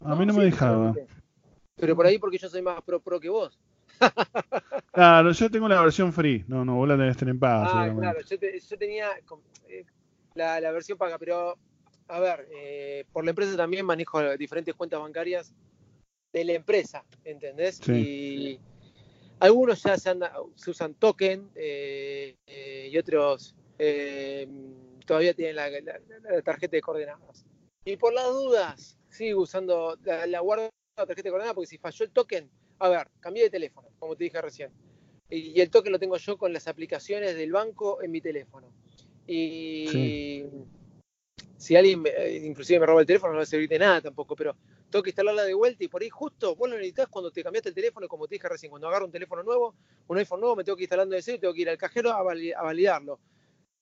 A mí no me dejaba. Pero por ahí porque yo soy más pro pro que vos. Claro, yo tengo la versión free. No, no, vos la tenés tener en paga, Ah, claro, yo, te- yo tenía eh, la, la versión paga, pero a ver, eh, por la empresa también manejo diferentes cuentas bancarias de la empresa, ¿entendés? Sí. Y algunos ya se, anda- se usan token eh, y otros eh, todavía tienen la, la- la tarjeta de coordenadas. Y por las dudas, sigo usando, la, la guardo la tarjeta de coordenadas porque si falló el token, a ver, cambié de teléfono, como te dije recién. Y, y el token lo tengo yo con las aplicaciones del banco en mi teléfono. Y, si alguien, me- eh, inclusive me roba el teléfono, no va a servir de nada tampoco, pero tengo que instalarla de vuelta y por ahí justo vos lo necesitas cuando te cambiaste el teléfono, como te dije recién, cuando agarro un teléfono nuevo, un iPhone nuevo, me tengo que ir instalando de cero y tengo que ir al cajero a, vali- a validarlo.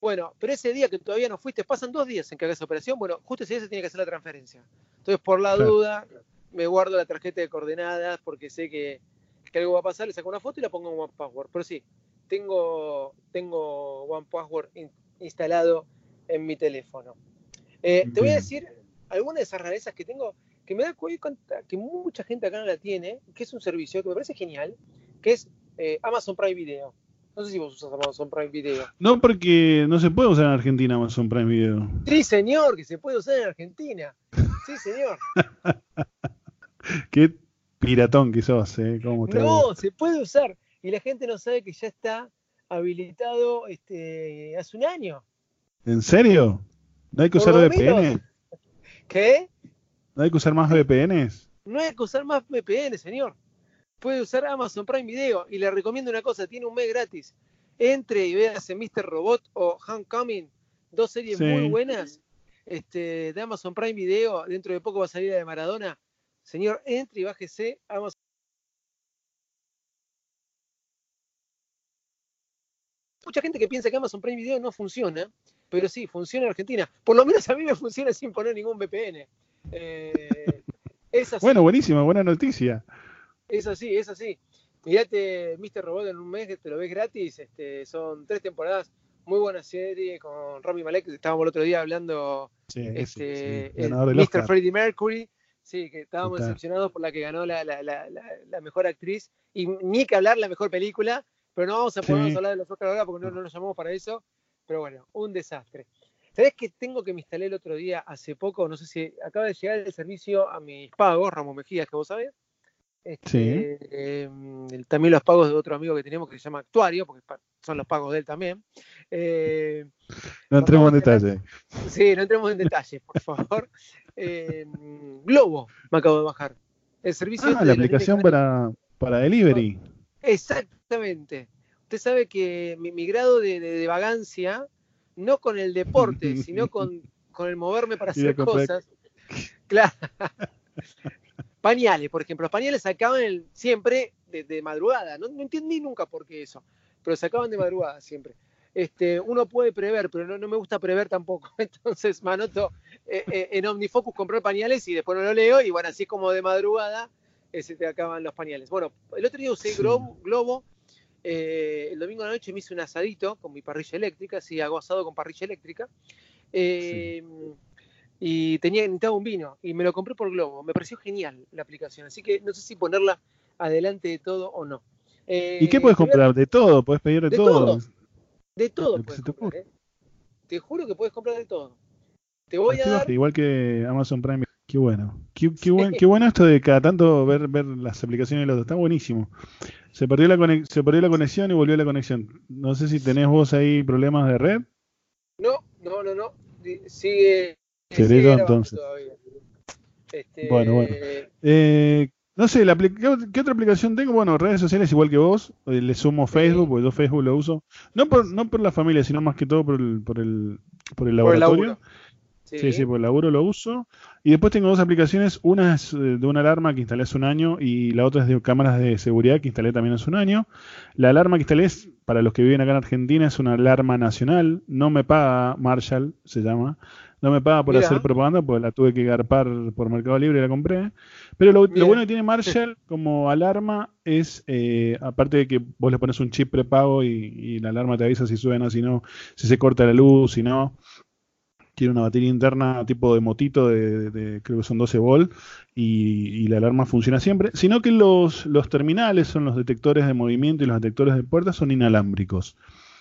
Bueno, pero ese día que todavía no fuiste, pasan dos días en que hagas operación, bueno, justo ese día se tiene que hacer la transferencia. Entonces, por la Claro. duda, me guardo la tarjeta de coordenadas porque sé que, que algo va a pasar, le saco una foto y la pongo en One Password. Pero sí, tengo, tengo One Password in- instalado en mi teléfono. Eh, te voy a decir algunas de esas rarezas que tengo que me da cuenta que mucha gente acá no la tiene, que es un servicio que me parece genial, que es eh, Amazon Prime Video. No sé si vos usas Amazon Prime Video. No, porque no se puede usar en Argentina Amazon Prime Video. Sí, señor, que se puede usar en Argentina. Sí, señor. Qué piratón que sos, ¿eh? ¿Cómo te No, se puede usar. Y la gente no sabe que ya está habilitado este, hace un año. ¿En serio? ¿No hay que Por usar VPN? ¿Qué? ¿No hay que usar más VPNs? No hay que usar más VPN, señor. Puede usar Amazon Prime Video. Y le recomiendo una cosa, tiene un mes gratis. Entre y véase Mr. Robot o Homecoming, dos series Sí. muy buenas este, de Amazon Prime Video. Dentro de poco va a salir la de Maradona. Señor, entre y bájese Amazon. Mucha gente que piensa que Amazon Prime Video no funciona, pero sí, funciona en Argentina. Por lo menos a mí me funciona sin poner ningún VPN. Eh, es así. Bueno, buenísima, buena noticia. Es así, es así. Mirate Mr. Robot en un mes que te lo ves gratis. Este, son tres temporadas. Muy buena serie con Rami Malek. Estábamos el otro día hablando Sí, este, sí. Mr. Oscar. Freddie Mercury. Sí, que estábamos decepcionados por la que ganó la, la- la- mejor actriz. Y ni que hablar la mejor película. Pero no vamos a poder hablar de los Oscar ahora porque no, no nos llamamos para eso. Pero bueno, un desastre. ¿Sabés que tengo que me instalé el otro día hace poco? No sé si acaba de llegar el servicio a mis pagos, Ramos Mejías, que vos sabés. Este, eh, el- también los pagos de otro amigo que tenemos que se llama Actuario, porque son los pagos de él también. Eh, No entremos en detalle. sí, no entremos en detalles, por favor. Eh, Globo me acabo de bajar. El servicio Ah, este la aplicación para, para delivery. Exactamente. Usted sabe que mi, mi grado de, de- de vagancia, no con el deporte, sino con, con el moverme para hacer cosas. Claro. Pañales, por ejemplo. Los pañales se acaban el- siempre de, de madrugada. No, no entendí nunca por qué eso, pero se acaban de madrugada siempre. Este, uno puede prever, pero no, no me gusta prever tampoco. Entonces me anoto eh, eh, en OmniFocus comprar pañales y después no lo leo. Y bueno, así es como de madrugada eh, se te acaban los pañales. Bueno, el otro día usé Sí. Globo, Globo el domingo a la noche me hice un asadito con mi parrilla eléctrica, sí, hago asado con parrilla eléctrica. Eh, Y tenía necesitaba un vino y me lo compré por Globo. Me pareció genial la aplicación, así que no sé si ponerla adelante de todo o no. Eh, ¿Y qué puedes comprar? De todo, puedes pedir de, De todo. todo. De todo puedes te comprar, ¿eh? Te juro que puedes comprar de todo. Te voy a dar. Igual que Amazon Prime. Qué bueno. Qué, qué buen- qué bueno esto de cada tanto ver, ver las aplicaciones de los. Está buenísimo. Se perdió, la conex- se perdió la conexión y volvió la conexión. No sé si tenés vos ahí problemas de red. No, no, no, no. Sigue. Grabando entonces. Este, Bueno, bueno. Eh, no sé, la ¿qué, ot- qué otra aplicación tengo? Bueno, redes sociales igual que vos. Eh, le sumo Facebook, porque yo Facebook lo uso. No por, no por la familia, sino más que todo por el, por el, por el Por el laboratorio. Sí, sí, por el laburo lo uso. Y después tengo dos aplicaciones. Una es eh, de una alarma que instalé hace un año y la otra es de cámaras de seguridad que instalé también hace un año. La alarma que instalé es, para los que viven acá en Argentina, es una alarma nacional. No me paga Marshall, se llama. No me paga por Mira. hacer propaganda, porque la tuve que garpar por Mercado Libre y la compré. Pero lo, bueno que tiene Marshall como alarma es, eh, aparte de que vos le pones un chip prepago y, y la alarma te avisa si suena, si no, si se corta la luz, si no tiene una batería interna tipo de motito de, de- de- creo que son 12 volt y, y la alarma funciona siempre, sino que los, los terminales son los detectores de movimiento y los detectores de puertas son inalámbricos.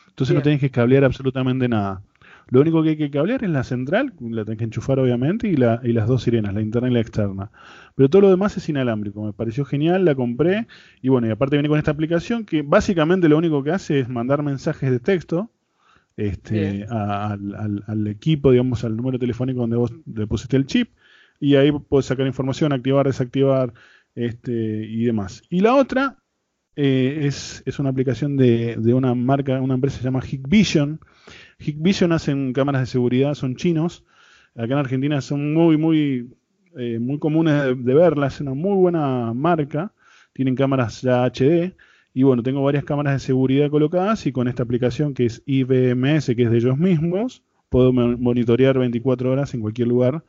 Entonces no tenés que cablear absolutamente nada. Lo único que hay que cablear es la central, la tenés que enchufar obviamente, y, la, y las dos sirenas, la interna y la externa. Pero todo lo demás es inalámbrico. Me pareció genial, la compré. Y bueno, y aparte viene con esta aplicación que básicamente lo único que hace es mandar mensajes de texto este, a- al, al- al equipo, digamos, al número telefónico donde vos deposité el chip. Y ahí podés sacar información, activar, desactivar este, y demás. Y la otra eh, es, es una aplicación de, de una marca, una empresa que se llama Hikvision. Hikvision hacen cámaras de seguridad, son chinos. acá en Argentina son muy, muy, eh, muy comunes de, de verlas, es una muy buena marca, tienen cámaras ya HD, y bueno, tengo varias cámaras de seguridad colocadas y con esta aplicación que es IBMS, que es de ellos mismos, puedo mo- monitorear 24 horas en cualquier lugar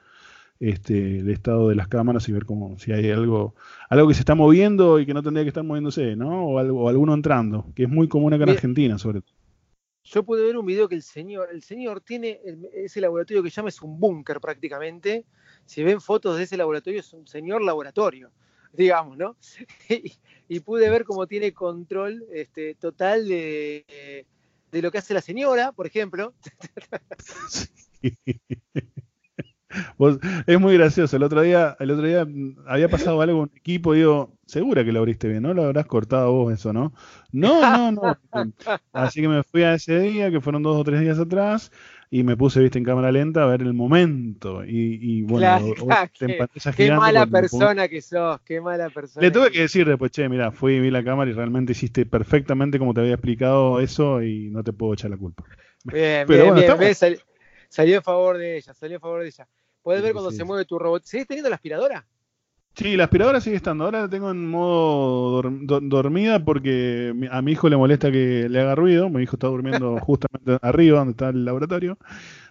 este, el estado de las cámaras y ver cómo, si hay algo, algo que se está moviendo y que no tendría que estar moviéndose, ¿no? O, algo, o alguno entrando, que es muy común acá en. Argentina, sobre todo. Yo pude ver un video que el señor, el señor tiene ese laboratorio que llama es un búnker prácticamente. Si ven fotos de ese laboratorio, es un señor laboratorio, digamos, ¿no? y, y pude ver cómo tiene control este, total de, de lo que hace la señora, por ejemplo. Vos- es muy gracioso. El otro día, el otro día mm, había pasado algo en un equipo, digo, segura que lo abriste bien, ¿no? Lo habrás cortado vos eso, ¿no? No, no, no. Así que me fui a ese día, que fueron dos o tres días atrás, y me puse, viste, en cámara lenta a ver el momento. Y, y bueno, Claro, qué- Qué mala persona que sos, qué mala persona. Le tuve que que decir después, che, mira, fui y vi la cámara y realmente hiciste perfectamente como te había explicado eso y no te puedo echar la culpa. Bien, Pero bien, bueno, bien. Salió en favor de ella, salió en favor de ella. Podés Sí, ver cuando sí, se mueve tu robot. ¿Seguís teniendo la aspiradora? Sí, la aspiradora sigue estando. Ahora la tengo en modo dor- do- dormida porque a mi hijo le molesta que le haga ruido. Mi hijo está durmiendo justamente arriba donde está el laboratorio.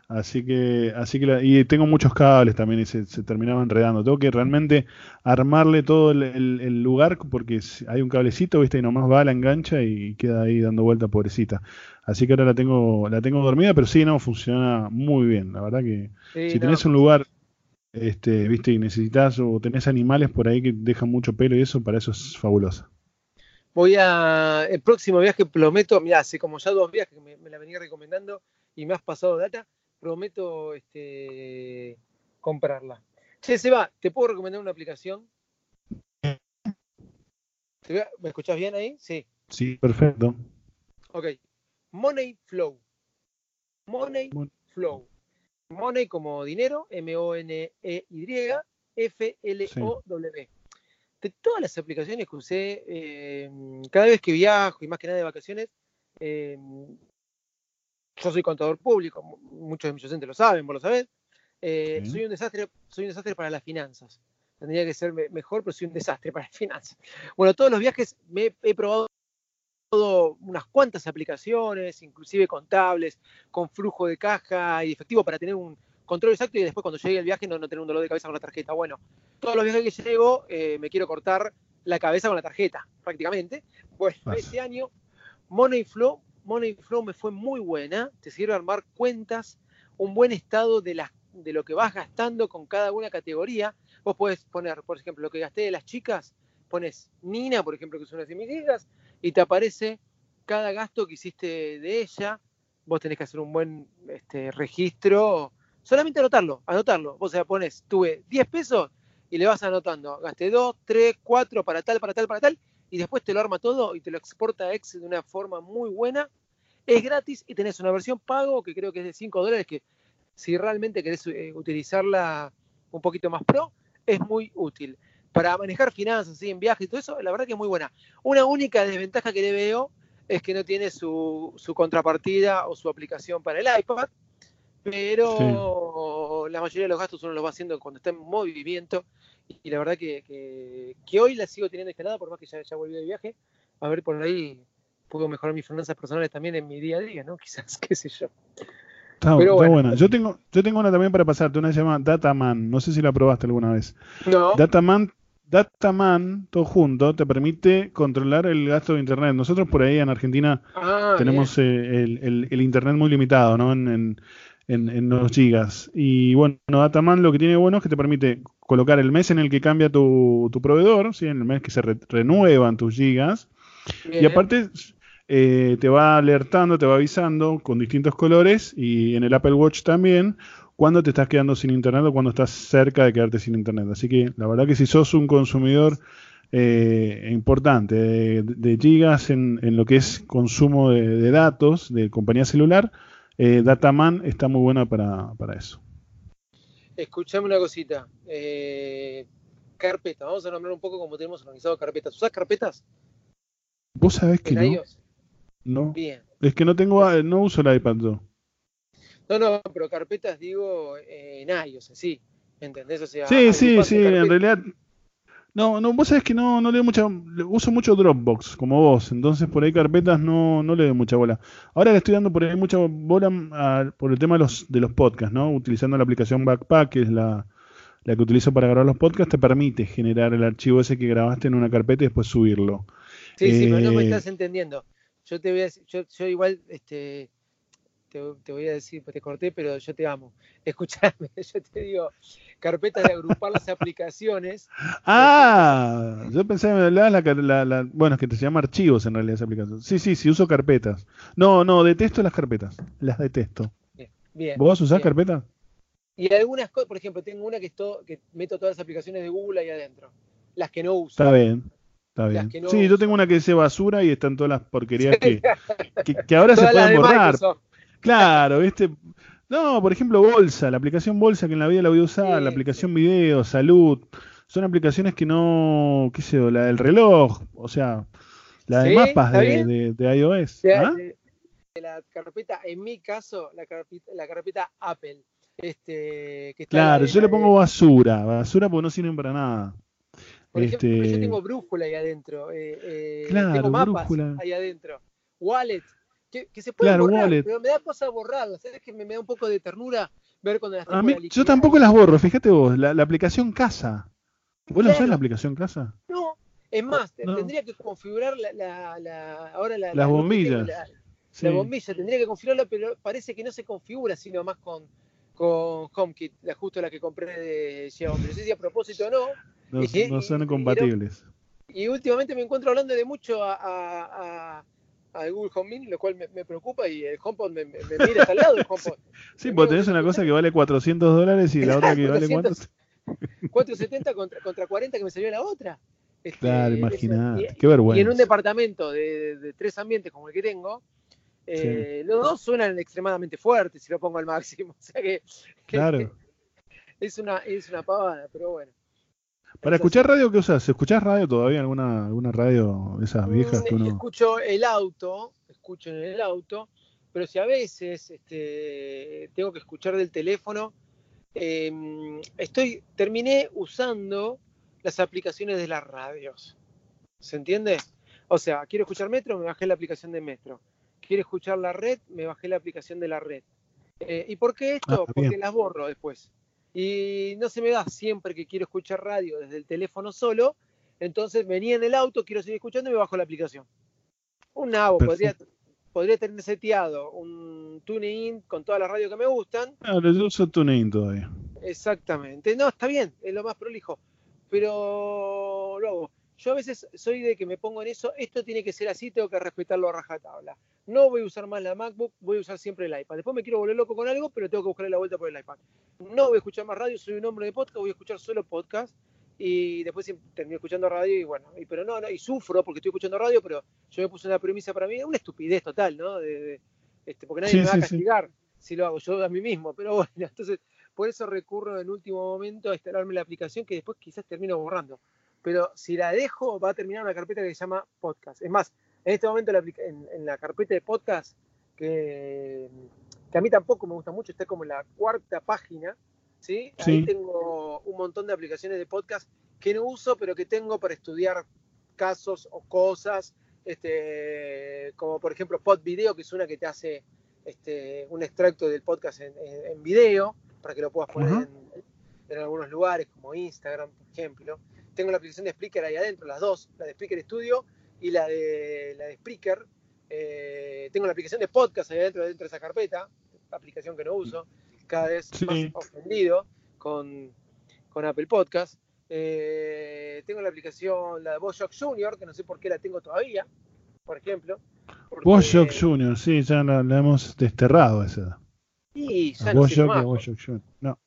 Así que, así que la- y tengo muchos cables también y se, se terminaba enredando. Tengo que realmente armarle todo el, el- el lugar porque hay un cablecito, viste, y nomás va, la engancha y queda ahí dando vuelta, pobrecita. Así que ahora la tengo, la tengo dormida, pero sí, no, funciona muy bien. La verdad que Sí, si no, tenés un lugar, este, viste, y necesitas o tenés animales por ahí que dejan mucho pelo y eso, para eso es fabulosa. Voy a. El próximo viaje prometo. Mira, hace como ya dos viajes que me, me la venía recomendando y me has pasado data. Prometo este, comprarla. Che, Seba, ¿te puedo recomendar una aplicación? ¿Te voy a- ¿Me escuchás bien ahí? Sí. Sí, perfecto. Ok. Money Flow. Money Mon- Flow. Money como dinero, M-O-N-E-Y, F-L-O-W. De todas las aplicaciones que usé, eh, cada vez que viajo y más que nada de vacaciones, eh, yo soy contador público, mu- muchos de mis docentes lo saben, vos lo sabés. eh, Sí. soy un desastre, soy un desastre para las finanzas. Tendría que ser me- mejor, pero soy un desastre para las finanzas. Bueno, todos los viajes me he probado unas cuantas aplicaciones, inclusive contables, con flujo de caja y efectivo para tener un control exacto y después cuando llegue el viaje no, no tener un dolor de cabeza con la tarjeta. Bueno, todos los viajes que llego eh, me quiero cortar la cabeza con la tarjeta, prácticamente. Bueno, este año Money Flow, Money Flow me fue muy buena, te sirve armar cuentas, un buen estado de las de lo que vas gastando con cada una categoría. Vos podés poner, por ejemplo, lo que gasté de las chicas, pones Nina, por ejemplo, que son unas de mis hijas, y te aparece cada gasto que hiciste de ella. Vos tenés que hacer un buen este, registro, solamente anotarlo, anotarlo. O sea, pones, tuve 10 pesos y le vas anotando, gasté 2, 3, 4 para tal, para tal, para tal, y después te lo arma todo y te lo exporta a Excel de una forma muy buena. Es gratis y tenés una versión pago que creo que es de 5 dólares, que si realmente querés eh, utilizarla un poquito más pro, es muy útil. Para manejar finanzas, ¿sí? en viajes y todo eso, la verdad que es muy buena. Una única desventaja que le veo es que no tiene su, su contrapartida o su aplicación para el iPad, pero la mayoría de los gastos uno los va haciendo cuando está en movimiento y la verdad que, que, que hoy la sigo teniendo instalada, por más que ya, ya volví de viaje, a ver por ahí puedo mejorar mis finanzas personales también en mi día a día, ¿no? Quizás, qué sé yo. Está, Pero está bueno. buena. Yo tengo, yo tengo una también para pasarte, una que se llama Dataman. No sé si la probaste alguna vez. No, Dataman, Dataman, todo junto, te permite controlar el gasto de internet. Nosotros por ahí en Argentina Ah, tenemos eh, el, el- el internet muy limitado, ¿no? En, en, en- en los gigas. Y bueno, Dataman lo que tiene bueno es que te permite colocar el mes en el que cambia tu, tu proveedor, ¿sí? En el mes que se re- renuevan tus gigas. bien. Y aparte eh, te va alertando, te va avisando con distintos colores y en el Apple Watch también cuando te estás quedando sin internet o cuando estás cerca de quedarte sin internet. Así que la verdad que si sos un consumidor eh, importante de, de gigas en, en lo que es consumo de, de datos de compañía celular, eh, Dataman está muy buena para, para eso. Escuchame una cosita. Eh, carpeta, vamos a nombrar un poco cómo tenemos organizado carpetas. ¿Usás carpetas ¿Vos sabés que no? iOS? No. Bien. Es que no tengo, no uso el iPad yo. No, no, pero carpetas digo eh, en iOS, sí. ¿Entendés? O sea, Sí, sí, sí, en realidad. No, no, vos sabés que no, no le doy mucha. Uso mucho Dropbox, como vos, entonces por ahí carpetas no, no le doy mucha bola. Ahora le estoy dando por ahí mucha bola a- por el tema de los, de los podcasts, ¿no? Utilizando la aplicación Backpack, que es la, la que utilizo para grabar los podcasts, te permite generar el archivo ese que grabaste en una carpeta y después subirlo. Sí, sí, pero no me Eh, estás entendiendo. Yo te voy a decir, yo, yo igual, este, te, te voy a decir, pues te corté, pero yo te amo. Escuchame, yo te digo, carpetas de agrupar las aplicaciones. Ah, yo pensé que me hablabas la, la- la- bueno, es que te llama archivos en realidad esa aplicación. Sí, sí, sí, uso carpetas. No, no, detesto las carpetas, las detesto. Bien, bien. ¿Vos usás bien. carpetas? Y algunas cosas, por ejemplo, tengo una que, esto, que meto todas las aplicaciones de Google ahí adentro. Las que no uso. Está bien, está bien. no Sí, yo tengo una que dice basura y están todas las porquerías que, que, que ahora se pueden de borrar. Claro, ¿viste? No, por ejemplo, Bolsa, la aplicación Bolsa que en la vida la voy a usar, Sí, la aplicación Video, Salud, son aplicaciones que no, qué sé yo, la del reloj, o sea, la de Sí, mapas de, de, de iOS. de, ¿ah? la carpeta, en mi caso, la carpeta, la carpeta Apple. Este, que está Claro, yo le pongo basura, basura porque no sirven para nada. Por ejemplo, Este, yo tengo brújula ahí adentro. eh, eh, Claro, tengo mapas brújula. ahí adentro. Wallet. Que, que se puede Claro, borrar, wallet. pero me da cosa borrarlas. ¿Sabes que me, me da un poco de ternura ver cuando las A tengo mí, la yo tampoco las borro, fíjate vos, la, la aplicación Casa. ¿Vos la usás Claro. la aplicación Casa? No, es más, No. tendría que configurar la, la, la- ahora la, Las la- bombillas. La, Sí. la bombilla, tendría que configurarla, pero parece que no se configura, sino más con, con HomeKit, la, justo la que compré de Xiaomi. No sé si a propósito o no. No, y- no son y- compatibles. Y últimamente me encuentro hablando de mucho a, a, a- al Google Home Mini, lo cual me, me preocupa y el HomePod me, me, me mira al lado del HomePod. Sí, porque tenés una cosa que vale 400 dólares y la otra que vale 400. cuánto. 470 contra, contra 40 que me salió la otra. Este, Claro, imagínate, Y- qué Y en vergüenza. un departamento de, de- de tres ambientes como el que tengo, eh, los dos suenan extremadamente fuertes si lo pongo al máximo. O sea que, que Claro. es, una, es una pavada, pero bueno. Para Es escuchar radio, ¿qué usás? ¿Escuchás radio todavía? ¿Alguna, alguna radio de esas viejas que Mm, uno... Escucho el auto, escucho en el auto, pero si a veces este, tengo que escuchar del teléfono, eh, estoy, terminé usando las aplicaciones de las radios. ¿Se entiende? O sea, quiero escuchar Metro, me bajé la aplicación de Metro. Quiero escuchar la red, me bajé la aplicación de la red. Eh, ¿Y por qué esto? Ah, Porque las borro después. Y no se me da siempre que quiero escuchar radio desde el teléfono solo. Entonces venía en el auto, quiero seguir escuchando y me bajo la aplicación. Un nabo, podría, podría tener seteado un tune-in con todas las radios que me gustan. Claro, yo uso TuneIn todavía. Exactamente. No, está bien, es lo más prolijo. Pero lo hago. Yo a veces soy de que me pongo en eso, esto tiene que ser así, tengo que respetarlo a rajatabla. No voy a usar más la MacBook, voy a usar siempre el iPad. Después me quiero volver loco con algo, pero tengo que buscarle la vuelta por el iPad. No voy a escuchar más radio, soy un hombre de podcast, voy a escuchar solo podcast y después siempre termino escuchando radio y bueno, y, pero no, no, y sufro porque estoy escuchando radio, pero yo me puse una premisa para mí, una estupidez total, ¿no? De, de- este, porque nadie Sí, me va sí, a sí. castigar si lo hago yo a mí mismo, pero bueno, entonces por eso recurro en último momento a instalarme la aplicación que después quizás termino borrando. Pero si la dejo, va a terminar una carpeta que se llama podcast. Es más, en este momento la en, en la carpeta de podcast, que, que a mí tampoco me gusta mucho, está como en la cuarta página, ¿sí? Ahí tengo un montón de aplicaciones de podcast que no uso, pero que tengo para estudiar casos o cosas, este, como por ejemplo Pod Video, que es una que te hace este, un extracto del podcast en, en- en video, para que lo puedas poner en algunos lugares, como Instagram, por ejemplo. Tengo la aplicación de Spreaker ahí adentro, las dos, la de Spreaker Studio y la de, la de Spreaker. Eh, tengo la aplicación de podcast ahí adentro, dentro de esa carpeta, aplicación que no uso, cada vez Sí. más ofendido con, con Apple Podcast. Eh, tengo la aplicación, la de Bojack Junior, que no sé por qué la tengo todavía, por ejemplo. Bojack Jr., sí, ya la, la hemos desterrado esa. Y ya no más. Jr. No.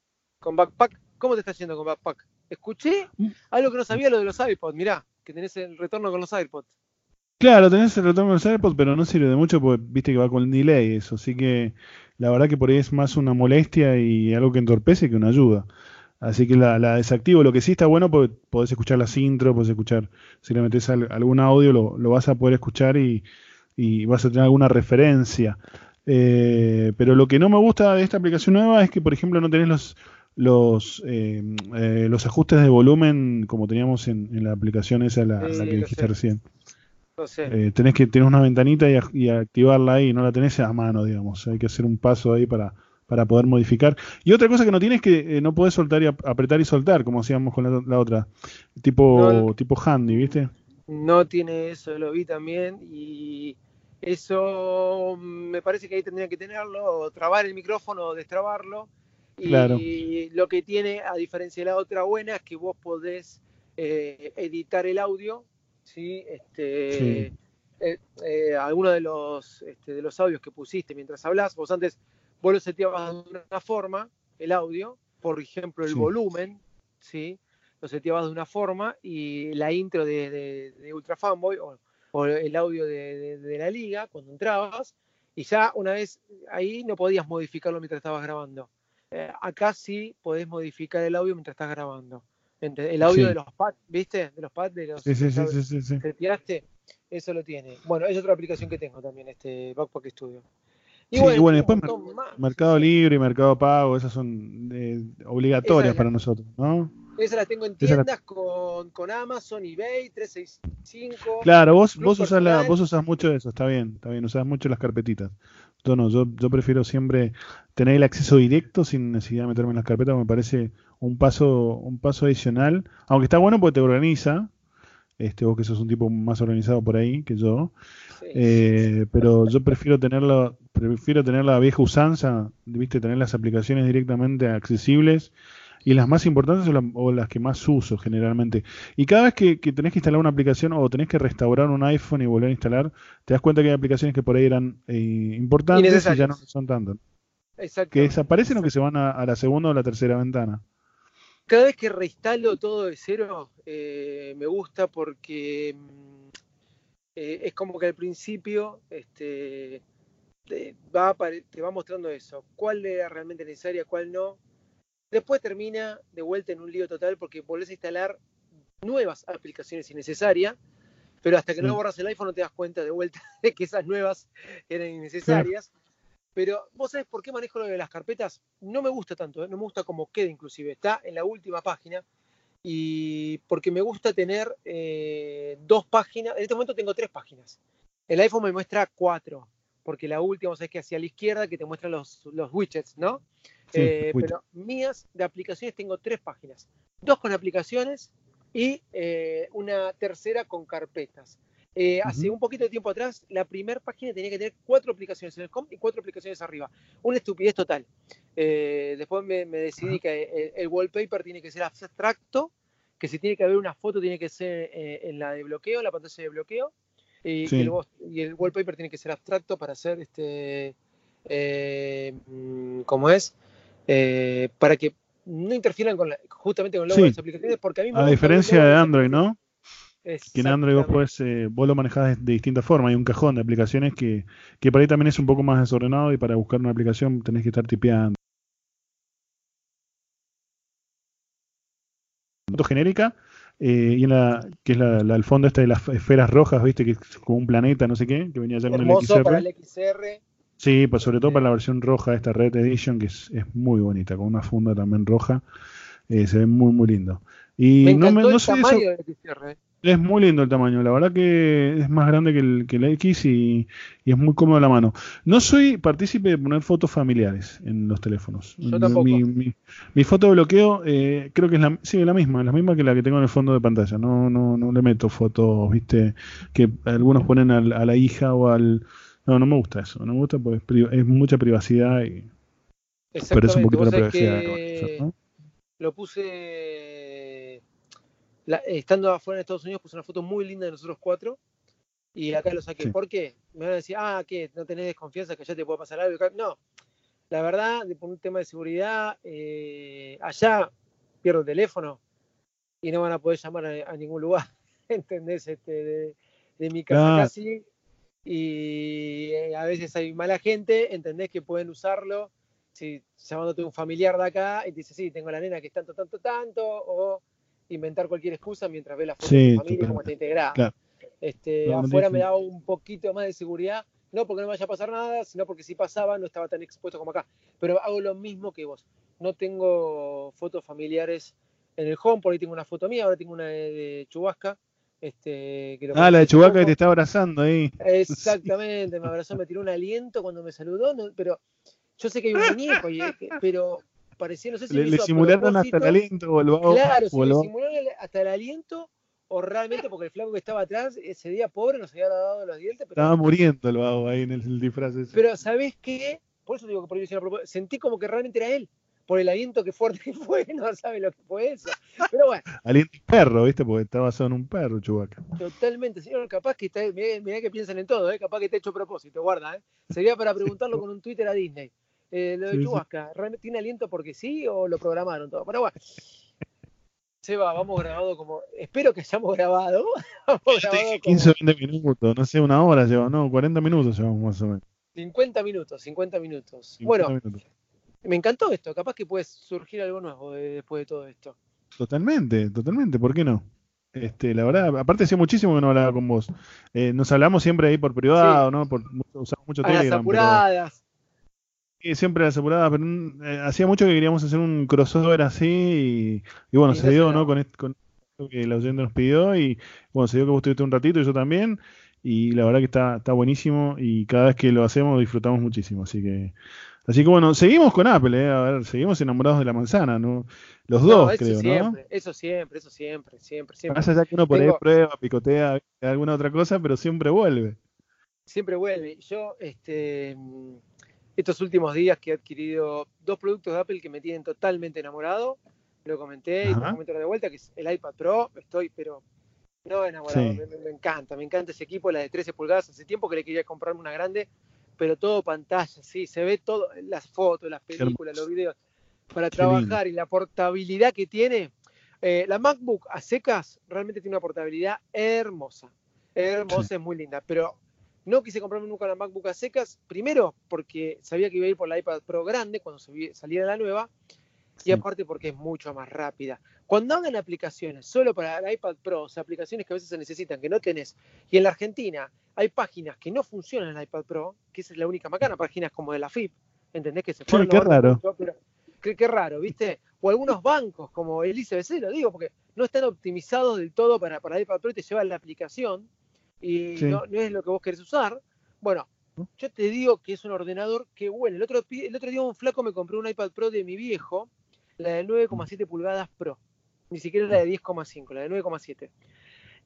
Con Backpack, ¿cómo te está yendo con Backpack? Escuché Mm. algo que no sabía lo de los iPods, mirá, que tenés el retorno con los iPods. Claro, tenés el retorno del AirPods, pero no sirve de mucho porque viste que va con delay eso, así que la verdad que por ahí es más una molestia y algo que entorpece que una ayuda. Así que la, la desactivo. Lo que sí está bueno, porque podés escuchar las intros, podés escuchar, si le metes al- algún audio, lo, lo vas a poder escuchar y, y vas a tener alguna referencia. Eh, pero lo que no me gusta de esta aplicación nueva es que, por ejemplo, no tenés los los eh, eh, los ajustes de volumen como teníamos en, en la aplicación esa, la, Sí, la que dijiste sé. recién. Eh, tenés que tener una ventanita y, a- y activarla ahí, no la tenés a mano, digamos. Hay que hacer un paso ahí para, para poder modificar. Y otra cosa que no tiene es que eh, no podés soltar y ap- apretar y soltar, como hacíamos con la, la otra. Tipo, No. tipo handy, ¿viste? No tiene eso, lo vi también y eso mm, me parece que ahí tendría que tenerlo, o trabar el micrófono o destrabarlo. Y Claro. lo que tiene, a diferencia de la otra buena, es que vos podés eh, editar el audio, ¿sí? Este, Sí. eh, eh, alguno de los, este, de los audios que pusiste mientras hablas, vos antes vos lo seteabas de una forma, el audio, por ejemplo, el Sí. volumen, ¿sí? Lo seteabas de una forma y la intro de, de, de Ultra Fanboy o, o el audio de- de la liga cuando entrabas y ya una vez ahí no podías modificarlo mientras estabas grabando. Eh, acá sí podés modificar el audio mientras estás grabando. El audio Sí. de los pads, ¿viste? De los pads de los Sí, sí, sí, los sí, sí, sí. seteaste, eso lo tiene. Bueno, es otra aplicación que tengo también, este Backpack Studio. Y bueno, un después montón más. Mercado Libre y Mercado Pago, esas son eh, obligatorias la- para nosotros, ¿no? Esas las tengo en Esa la- tiendas con, con Amazon, eBay, 365. Claro, vos, Club vos usás la, vos usás mucho eso, está bien, está bien, usás mucho las carpetitas. Yo no, yo, yo prefiero siempre tener el acceso directo sin necesidad de meterme en las carpetas, me parece un paso, un paso adicional, aunque está bueno porque te organiza, este, vos que sos un tipo más organizado por ahí que yo, Sí. eh, pero yo prefiero tenerlo, prefiero tener la vieja usanza, viste, tener las aplicaciones directamente accesibles y las más importantes o, la- o las que más uso generalmente. Y cada vez que, que tenés que instalar una aplicación o tenés que restaurar un iPhone y volver a instalar, te das cuenta que hay aplicaciones que por ahí eran eh, importantes y ya no son tanto. Que Exactamente. desaparecen o que se van a, a la segunda o la tercera ventana. Cada vez que reinstalo todo de cero, eh, me gusta porque mm, eh, es como que al principio este, te, va apare- te va mostrando eso, cuál era realmente necesaria, cuál no. Después termina de vuelta en un lío total porque volvés a instalar nuevas aplicaciones innecesarias, pero hasta que Sí. no borras el iPhone no te das cuenta de vuelta de que esas nuevas eran innecesarias. Pero vos sabés por qué manejo lo de las carpetas. No me gusta tanto, ¿eh? no me gusta como queda inclusive. Está en la última página y porque me gusta tener eh, dos páginas. En este momento tengo tres páginas. El iPhone me muestra cuatro, porque la última, sabés que hacia la izquierda que te muestran los, los widgets, ¿no? Sí, Eh, widget. pero mías de aplicaciones tengo tres páginas. Dos con aplicaciones y eh, una tercera con carpetas. Eh, Hace un poquito de tiempo atrás, la primera página tenía que tener cuatro aplicaciones en el com y cuatro aplicaciones arriba. Una estupidez total. Eh, después me, me decidí que el, el wallpaper tiene que ser abstracto, que si tiene que haber una foto tiene que ser eh, en la de bloqueo, en la pantalla de bloqueo, y, Sí. el, voz- y el wallpaper tiene que ser abstracto para hacer este, mm, ¿cómo es? Para que no interfieran con la- justamente con el logo Sí. de las aplicaciones, porque a mí me A gusta diferencia de Android, ¿no? Que en Android vos, podés, eh, vos lo manejás de, de distinta forma. Hay un cajón de aplicaciones que, que por ahí también es un poco más desordenado y para buscar una aplicación tenés que estar tipeando. Genérica eh, y en la que es la, la- el fondo esta de las esferas rojas, viste, que es como un planeta, no sé qué, que venía ya con el XR. para el XR. Sí, pues sobre todo para la versión roja, esta Red Edition, que es, es muy bonita, con una funda también roja. eh, se ve muy, muy lindo. Y Me no, me, no el sé eso- tamaño del XR. Es muy lindo el tamaño, la verdad que es más grande que el, que el X y, y es muy cómodo la mano. No soy partícipe de poner fotos familiares en los teléfonos. Yo tampoco. Mi, mi- mi foto de bloqueo eh, creo que es la, sí, la misma, la misma que la que tengo en el fondo de pantalla. No, no, no le meto fotos, viste, que algunos ponen al- a la hija o al... No, no me gusta eso, no me gusta porque es, pri- es mucha privacidad y parece un Exactamente. poquito la privacidad. lo puse la- estando afuera en Estados Unidos puse una foto muy linda de nosotros cuatro y acá lo saqué. Sí. ¿Por qué? Me van a decir, ah, ¿qué? ¿No tenés desconfianza que allá te pueda pasar algo? No, la verdad, por un tema de seguridad, eh, allá pierdo el teléfono y no van a poder llamar a, a ningún lugar, ¿entendés? Este, de, de mi casa Claro. casi. Y eh, a veces hay mala gente, ¿entendés? Que pueden usarlo si llamándote un familiar de acá y te dice, sí, tengo la nena que es tanto, tanto, tanto, o inventar cualquier excusa mientras ve la foto Sí, de tu familia cómo está integrada. Claro. Este, No, afuera me da un poquito más de seguridad, no porque no me vaya a pasar nada, sino porque si pasaba no estaba tan expuesto como acá. Pero hago lo mismo que vos. No tengo fotos familiares en el home, por ahí tengo una foto mía, ahora tengo una de, Chubasca. Este, que Ah, la de Chewbacca que te está abrazando ahí. Exactamente, me abrazó, me tiró un aliento cuando me saludó, no- pero yo sé que hay un muñeco, y- pero parecía, no sé si Le, simularon hasta el aliento o el. Claro, si el le el- hasta el aliento, o realmente porque el flaco que estaba atrás ese día pobre nos había dado los dientes, pero, Estaba muriendo el vago ahí en el, el disfraz ese. pero ¿sabés qué? Por eso digo que por. Sentí como que realmente era él, por el aliento que fuerte que fue, no sabe lo que fue eso. Pero bueno, Aliento perro, ¿viste? Porque está basado en un perro, Chewbacca. totalmente, señor, capaz que está, mirá, mirá que piensan en todo, ¿eh? capaz que está hecho a propósito, guarda, ¿eh? Sería para preguntarlo con un Twitter a Disney. Eh, lo de Sí. Chubasca, ¿realmente tiene aliento porque sí o lo programaron todo? Pero bueno. Seba, vamos grabado como. Espero que hayamos grabado. Vamos Yo te grabado dije como 15 o 20 minutos, no sé, una hora lleva, no, 40 minutos llevamos más o menos. 50 minutos, 50 minutos. 50 Bueno, minutos. me encantó esto. Capaz que puede surgir algo nuevo de- después de todo esto. Totalmente, totalmente, ¿por qué no? Este, la verdad, aparte hacía muchísimo que no hablaba con vos. Eh, nos hablamos siempre ahí por privado, ¿no? Por, usamos mucho A las Telegram, pero- apuradas. Sí, siempre a las apuradas, pero mm, eh, hacía mucho que queríamos hacer un crossover así y, y bueno, se dio, ¿no? Con, con esto que la oyente nos pidió y bueno, se dio que vos estuviste un ratito y yo también y la verdad que está, está buenísimo y cada vez que lo hacemos disfrutamos muchísimo, así que así que bueno, seguimos con Apple, ¿eh? A ver, seguimos enamorados de la manzana, ¿no? Los No, dos, eso creo, ¿no? eso siempre, eso siempre, siempre, siempre. Más allá que uno por ahí Tengo- prueba, picotea alguna otra cosa, pero siempre vuelve. siempre vuelve. Yo, este, estos últimos días que he adquirido dos productos de Apple que me tienen totalmente enamorado, lo comenté y Ajá. lo comento de vuelta, que es el iPad Pro, estoy, pero no enamorado, Sí. me, encanta, me encanta ese equipo, la de 13 pulgadas, hace tiempo que le quería comprarme una grande, pero todo pantalla, sí, se ve todo, las fotos, las películas, los videos, para trabajar y la portabilidad que tiene. Eh, la MacBook a secas realmente tiene una portabilidad hermosa. Hermosa, es muy linda. Pero no quise comprarme nunca la MacBook a secas. Primero, porque sabía que iba a ir por la iPad Pro grande cuando saliera la nueva. Y aparte porque es mucho más rápida. Cuando hagan aplicaciones solo para el iPad Pro, o sea, aplicaciones que a veces se necesitan, que no tenés, y en la Argentina hay páginas que no funcionan en el iPad Pro, que esa es la única macana, páginas como de la FIP, ¿entendés? Que se Sí, qué raro. pero- qué, qué raro, ¿viste? O algunos bancos como el ICBC, lo digo, porque no están optimizados del todo para, para el iPad Pro y te llevan la aplicación y Sí. no, no es lo que vos querés usar. Bueno, yo te digo que es un ordenador que huele. El otro, el otro día un flaco me compró un iPad Pro de mi viejo, la de 9,7 pulgadas Pro. Ni siquiera la de 10,5, la de 9,7.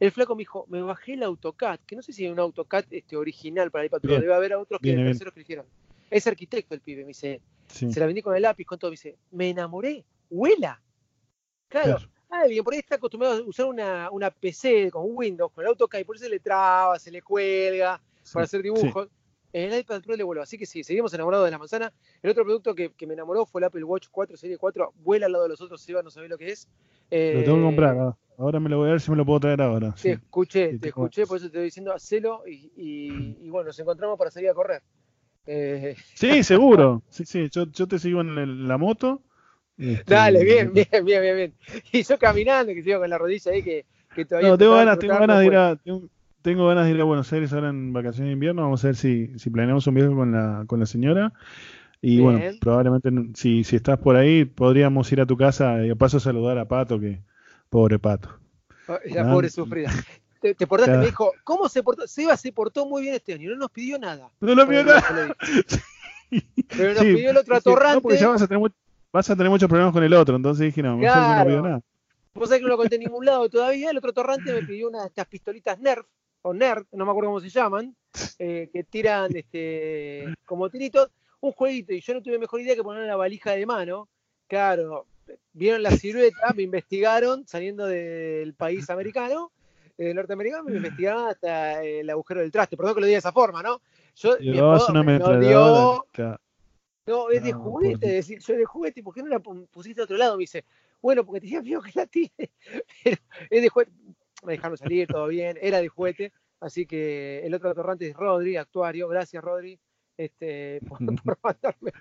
El flaco me dijo, me bajé el AutoCAD, que no sé si hay un AutoCAD este, original para el iPad Pro, debe haber otros que Bien, bien. terceros que lo hicieron. Es arquitecto el pibe, me dice, Sí. se la vendí con el lápiz, con todo, me dice, me enamoré, huela. Claro, Claro. Alguien por ahí está acostumbrado a usar una, una PC con Windows, con el AutoCAD, y por eso se le traba, se le cuelga para hacer dibujos. En el iPad Pro le vuelvo, así que sí, seguimos enamorados de la manzana. El otro producto que, que me enamoró fue el Apple Watch 4 Serie 4, vuela al lado de los otros, Seba no sabe lo que es. Lo tengo que Eh, comprar, ah. ahora me lo voy a ver si me lo puedo traer ahora. Te sí. escuché, Sí, te escuché, por eso te estoy diciendo, hacelo y, y, y bueno, nos encontramos para salir a correr. Eh, Sí, seguro. Sí, sí, yo, yo te sigo en el- la moto. Este, dale, bien, bien, bien, bien, bien. Y yo caminando, que sigo con la rodilla ahí que, que todavía. No, tengo ganas, tengo ganas de ir a, tengo, tengo ganas de ir a Buenos Aires ahora en vacaciones de invierno. Vamos a ver si, si planeamos un viaje con la, con la señora. Y Bien. bueno, probablemente si, si estás por ahí, podríamos ir a tu casa y paso saludar a Pato, que pobre Pato. La pobre sufrida. Te, te portaste, claro. me dijo, ¿cómo se portó? Seba se portó muy bien este año, no nos pidió nada. No vio Bueno, nada. Pero nos Sí, pidió el otro sí, no, atorrante. porque ya vas a, tener, vas a tener muchos problemas con el otro, entonces dije, no, mejor que no Claro. pido nada. Vos sabés que no lo conté en ningún lado todavía. El otro torrante me pidió una de estas pistolitas Nerf, o Nerd, no me acuerdo cómo se llaman, eh, que tiran este, como tiritos, un jueguito. Y yo no tuve mejor idea que poner la valija de mano. Claro, vieron la silueta, me investigaron saliendo del país americano, eh, norteamericano, me investigaron hasta el agujero del traste. Perdón que lo diga de esa forma, ¿no? Yo, mi una me dio, claro. No, es de No, juguete, por- decir, yo de juguete, ¿por qué no la pu- pusiste a otro lado? Me dice, bueno, porque tenía miedo que la tire, pero es de juguete, me dejaron salir, todo bien, era de juguete, así que el otro atorrante es Rodri, actuario, gracias Rodri, este, por, por mandarme,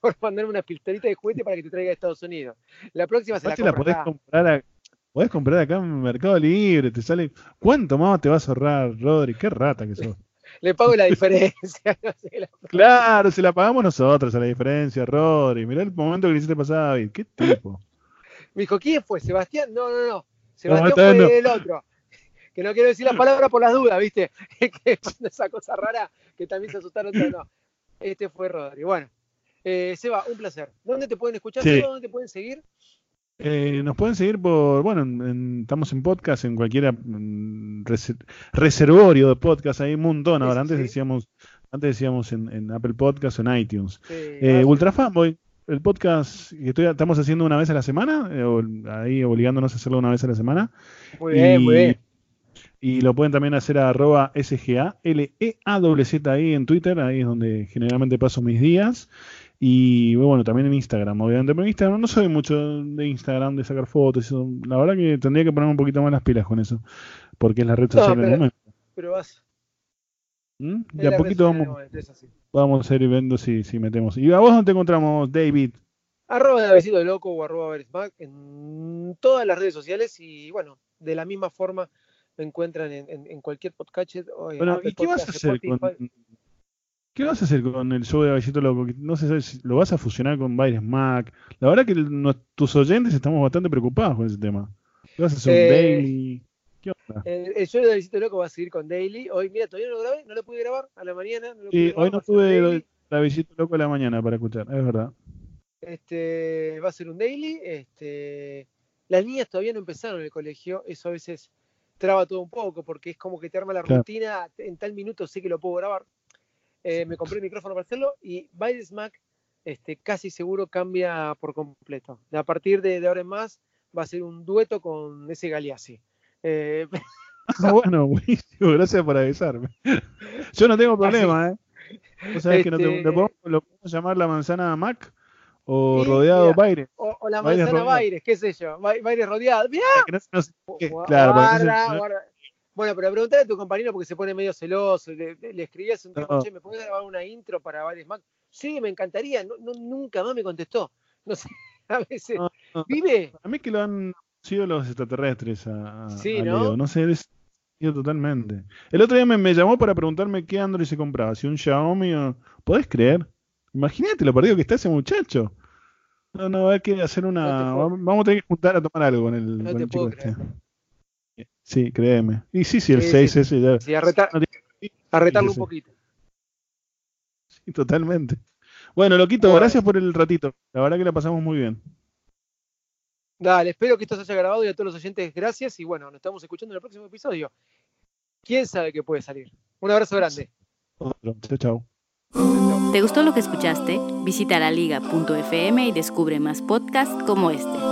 por mandarme una pistolita de juguete para que te traiga a Estados Unidos. La próxima se la la podés acá. comprar, a- podés comprar acá en Mercado Libre, te sale. ¿Cuánto más te vas a ahorrar, Rodri? Qué rata que sos. Le pago la diferencia. no sé, la- Claro, se la pagamos nosotros a la diferencia, Rodri. Mirá el momento que le hiciste pasar a David. ¿Qué tipo? Me dijo, ¿quién fue? ¿Sebastián? No, no, no. Sebastián fue el otro. Que no quiero decir la palabra por las dudas, ¿viste? que esa cosa rara que también se asustaron todos. No. Este fue Rodri. Bueno, eh, Seba, un placer. ¿Dónde te pueden escuchar? Sí. ¿Dónde te pueden seguir? Eh, nos pueden seguir por, bueno, en- en- estamos en podcast, en cualquier rese- reservorio de podcast, hay un montón. Ahora, sí, antes sí. decíamos, antes decíamos en, en Apple Podcast o en iTunes. Sí, Eh, Ultra Fanboy, el podcast que estoy- estamos haciendo una vez a la semana, eh, ahí obligándonos a hacerlo una vez a la semana. muy bien, muy bien. Y lo pueden también hacer a arroba SGA, L-E-A-Z ahí en Twitter, ahí es donde generalmente paso mis días. Y bueno, también en Instagram, obviamente. Pero en Instagram no soy mucho de Instagram, de sacar fotos. eso. La verdad que tendría que poner un poquito más las pilas con eso. Porque es la red No, social del pero- momento. Pero vas. ¿Mm? De a poquito vamos, momento, vamos a ir viendo si, si metemos. ¿Y a vos dónde te encontramos, David? Arroba de besito de loco o arroba Beresmac en todas las redes sociales y bueno, de la misma forma me encuentran en, en- en cualquier podcast. en Bueno, ¿y qué vas a hacer con. Qué vas a hacer con el show de Vallecito Loco? No sé si lo vas a fusionar con Baires Mac. La verdad que el- tus oyentes estamos bastante preocupados con ese tema. ¿Qué vas a hacer un Eh, daily? ¿Qué onda? El, el show de Besito Loco va a seguir con Daily. Hoy, mira, todavía no lo grabé, no lo pude grabar a la mañana. No lo Sí, hoy no tuve la Vallecito Loco a la mañana para escuchar, es verdad. Este, va a ser un daily. Este, las niñas todavía no empezaron en el colegio, eso a veces traba todo un poco, porque es como que te arma la Claro. rutina, en tal minuto sé que lo puedo grabar. Eh, me compré el micrófono para hacerlo y Bailes Mac este, casi seguro cambia por completo. A partir de, de ahora en más va a ser un dueto con ese Galeazzi. Eh, Ah, bueno, buenísimo, gracias por avisarme. Yo no tengo problema, ¿eh? Vos sabés que no te, Este- lo, podemos, lo podemos llamar la manzana Mac o rodeado mira, Baires. o, o la manzana. Baires, qué sé yo, Ba- Baires rodeado. Mirá, no claro, guarda. Bueno, pero preguntale a tu compañero porque se pone medio celoso. Le, le- escribí hace un tiempo, No. che, ¿me podés grabar una intro para Mac? Sí, me encantaría. No, no- nunca más me contestó. No sé, a veces. No. ¿Vive? A mí que lo han sido los extraterrestres a, Sí, a ¿no? Leo. No sé, es totalmente. El otro día me, me llamó para preguntarme qué Android se compraba, si un Xiaomi o... ¿Podés creer? Imagínate lo perdido que está ese muchacho. No, no, hay que hacer una... No vamos a tener que juntar a tomar algo con el, No con te el chico puedo este. Sí, créeme. Y sí, sí, el Sí, 6 sí. ese ya... Sí, a, retar- retarlo un poquito. Sí, totalmente. Bueno, Loquito, Bueno. gracias por el ratito. La verdad que la pasamos muy bien. Dale, espero que esto se haya grabado y a todos los oyentes, gracias. Y bueno, nos estamos escuchando en el próximo episodio. ¿Quién sabe qué puede salir? Un abrazo grande. Otro. Chao, chao. ¿Te gustó lo que escuchaste? Visita laliga.fm y descubre más podcasts como este.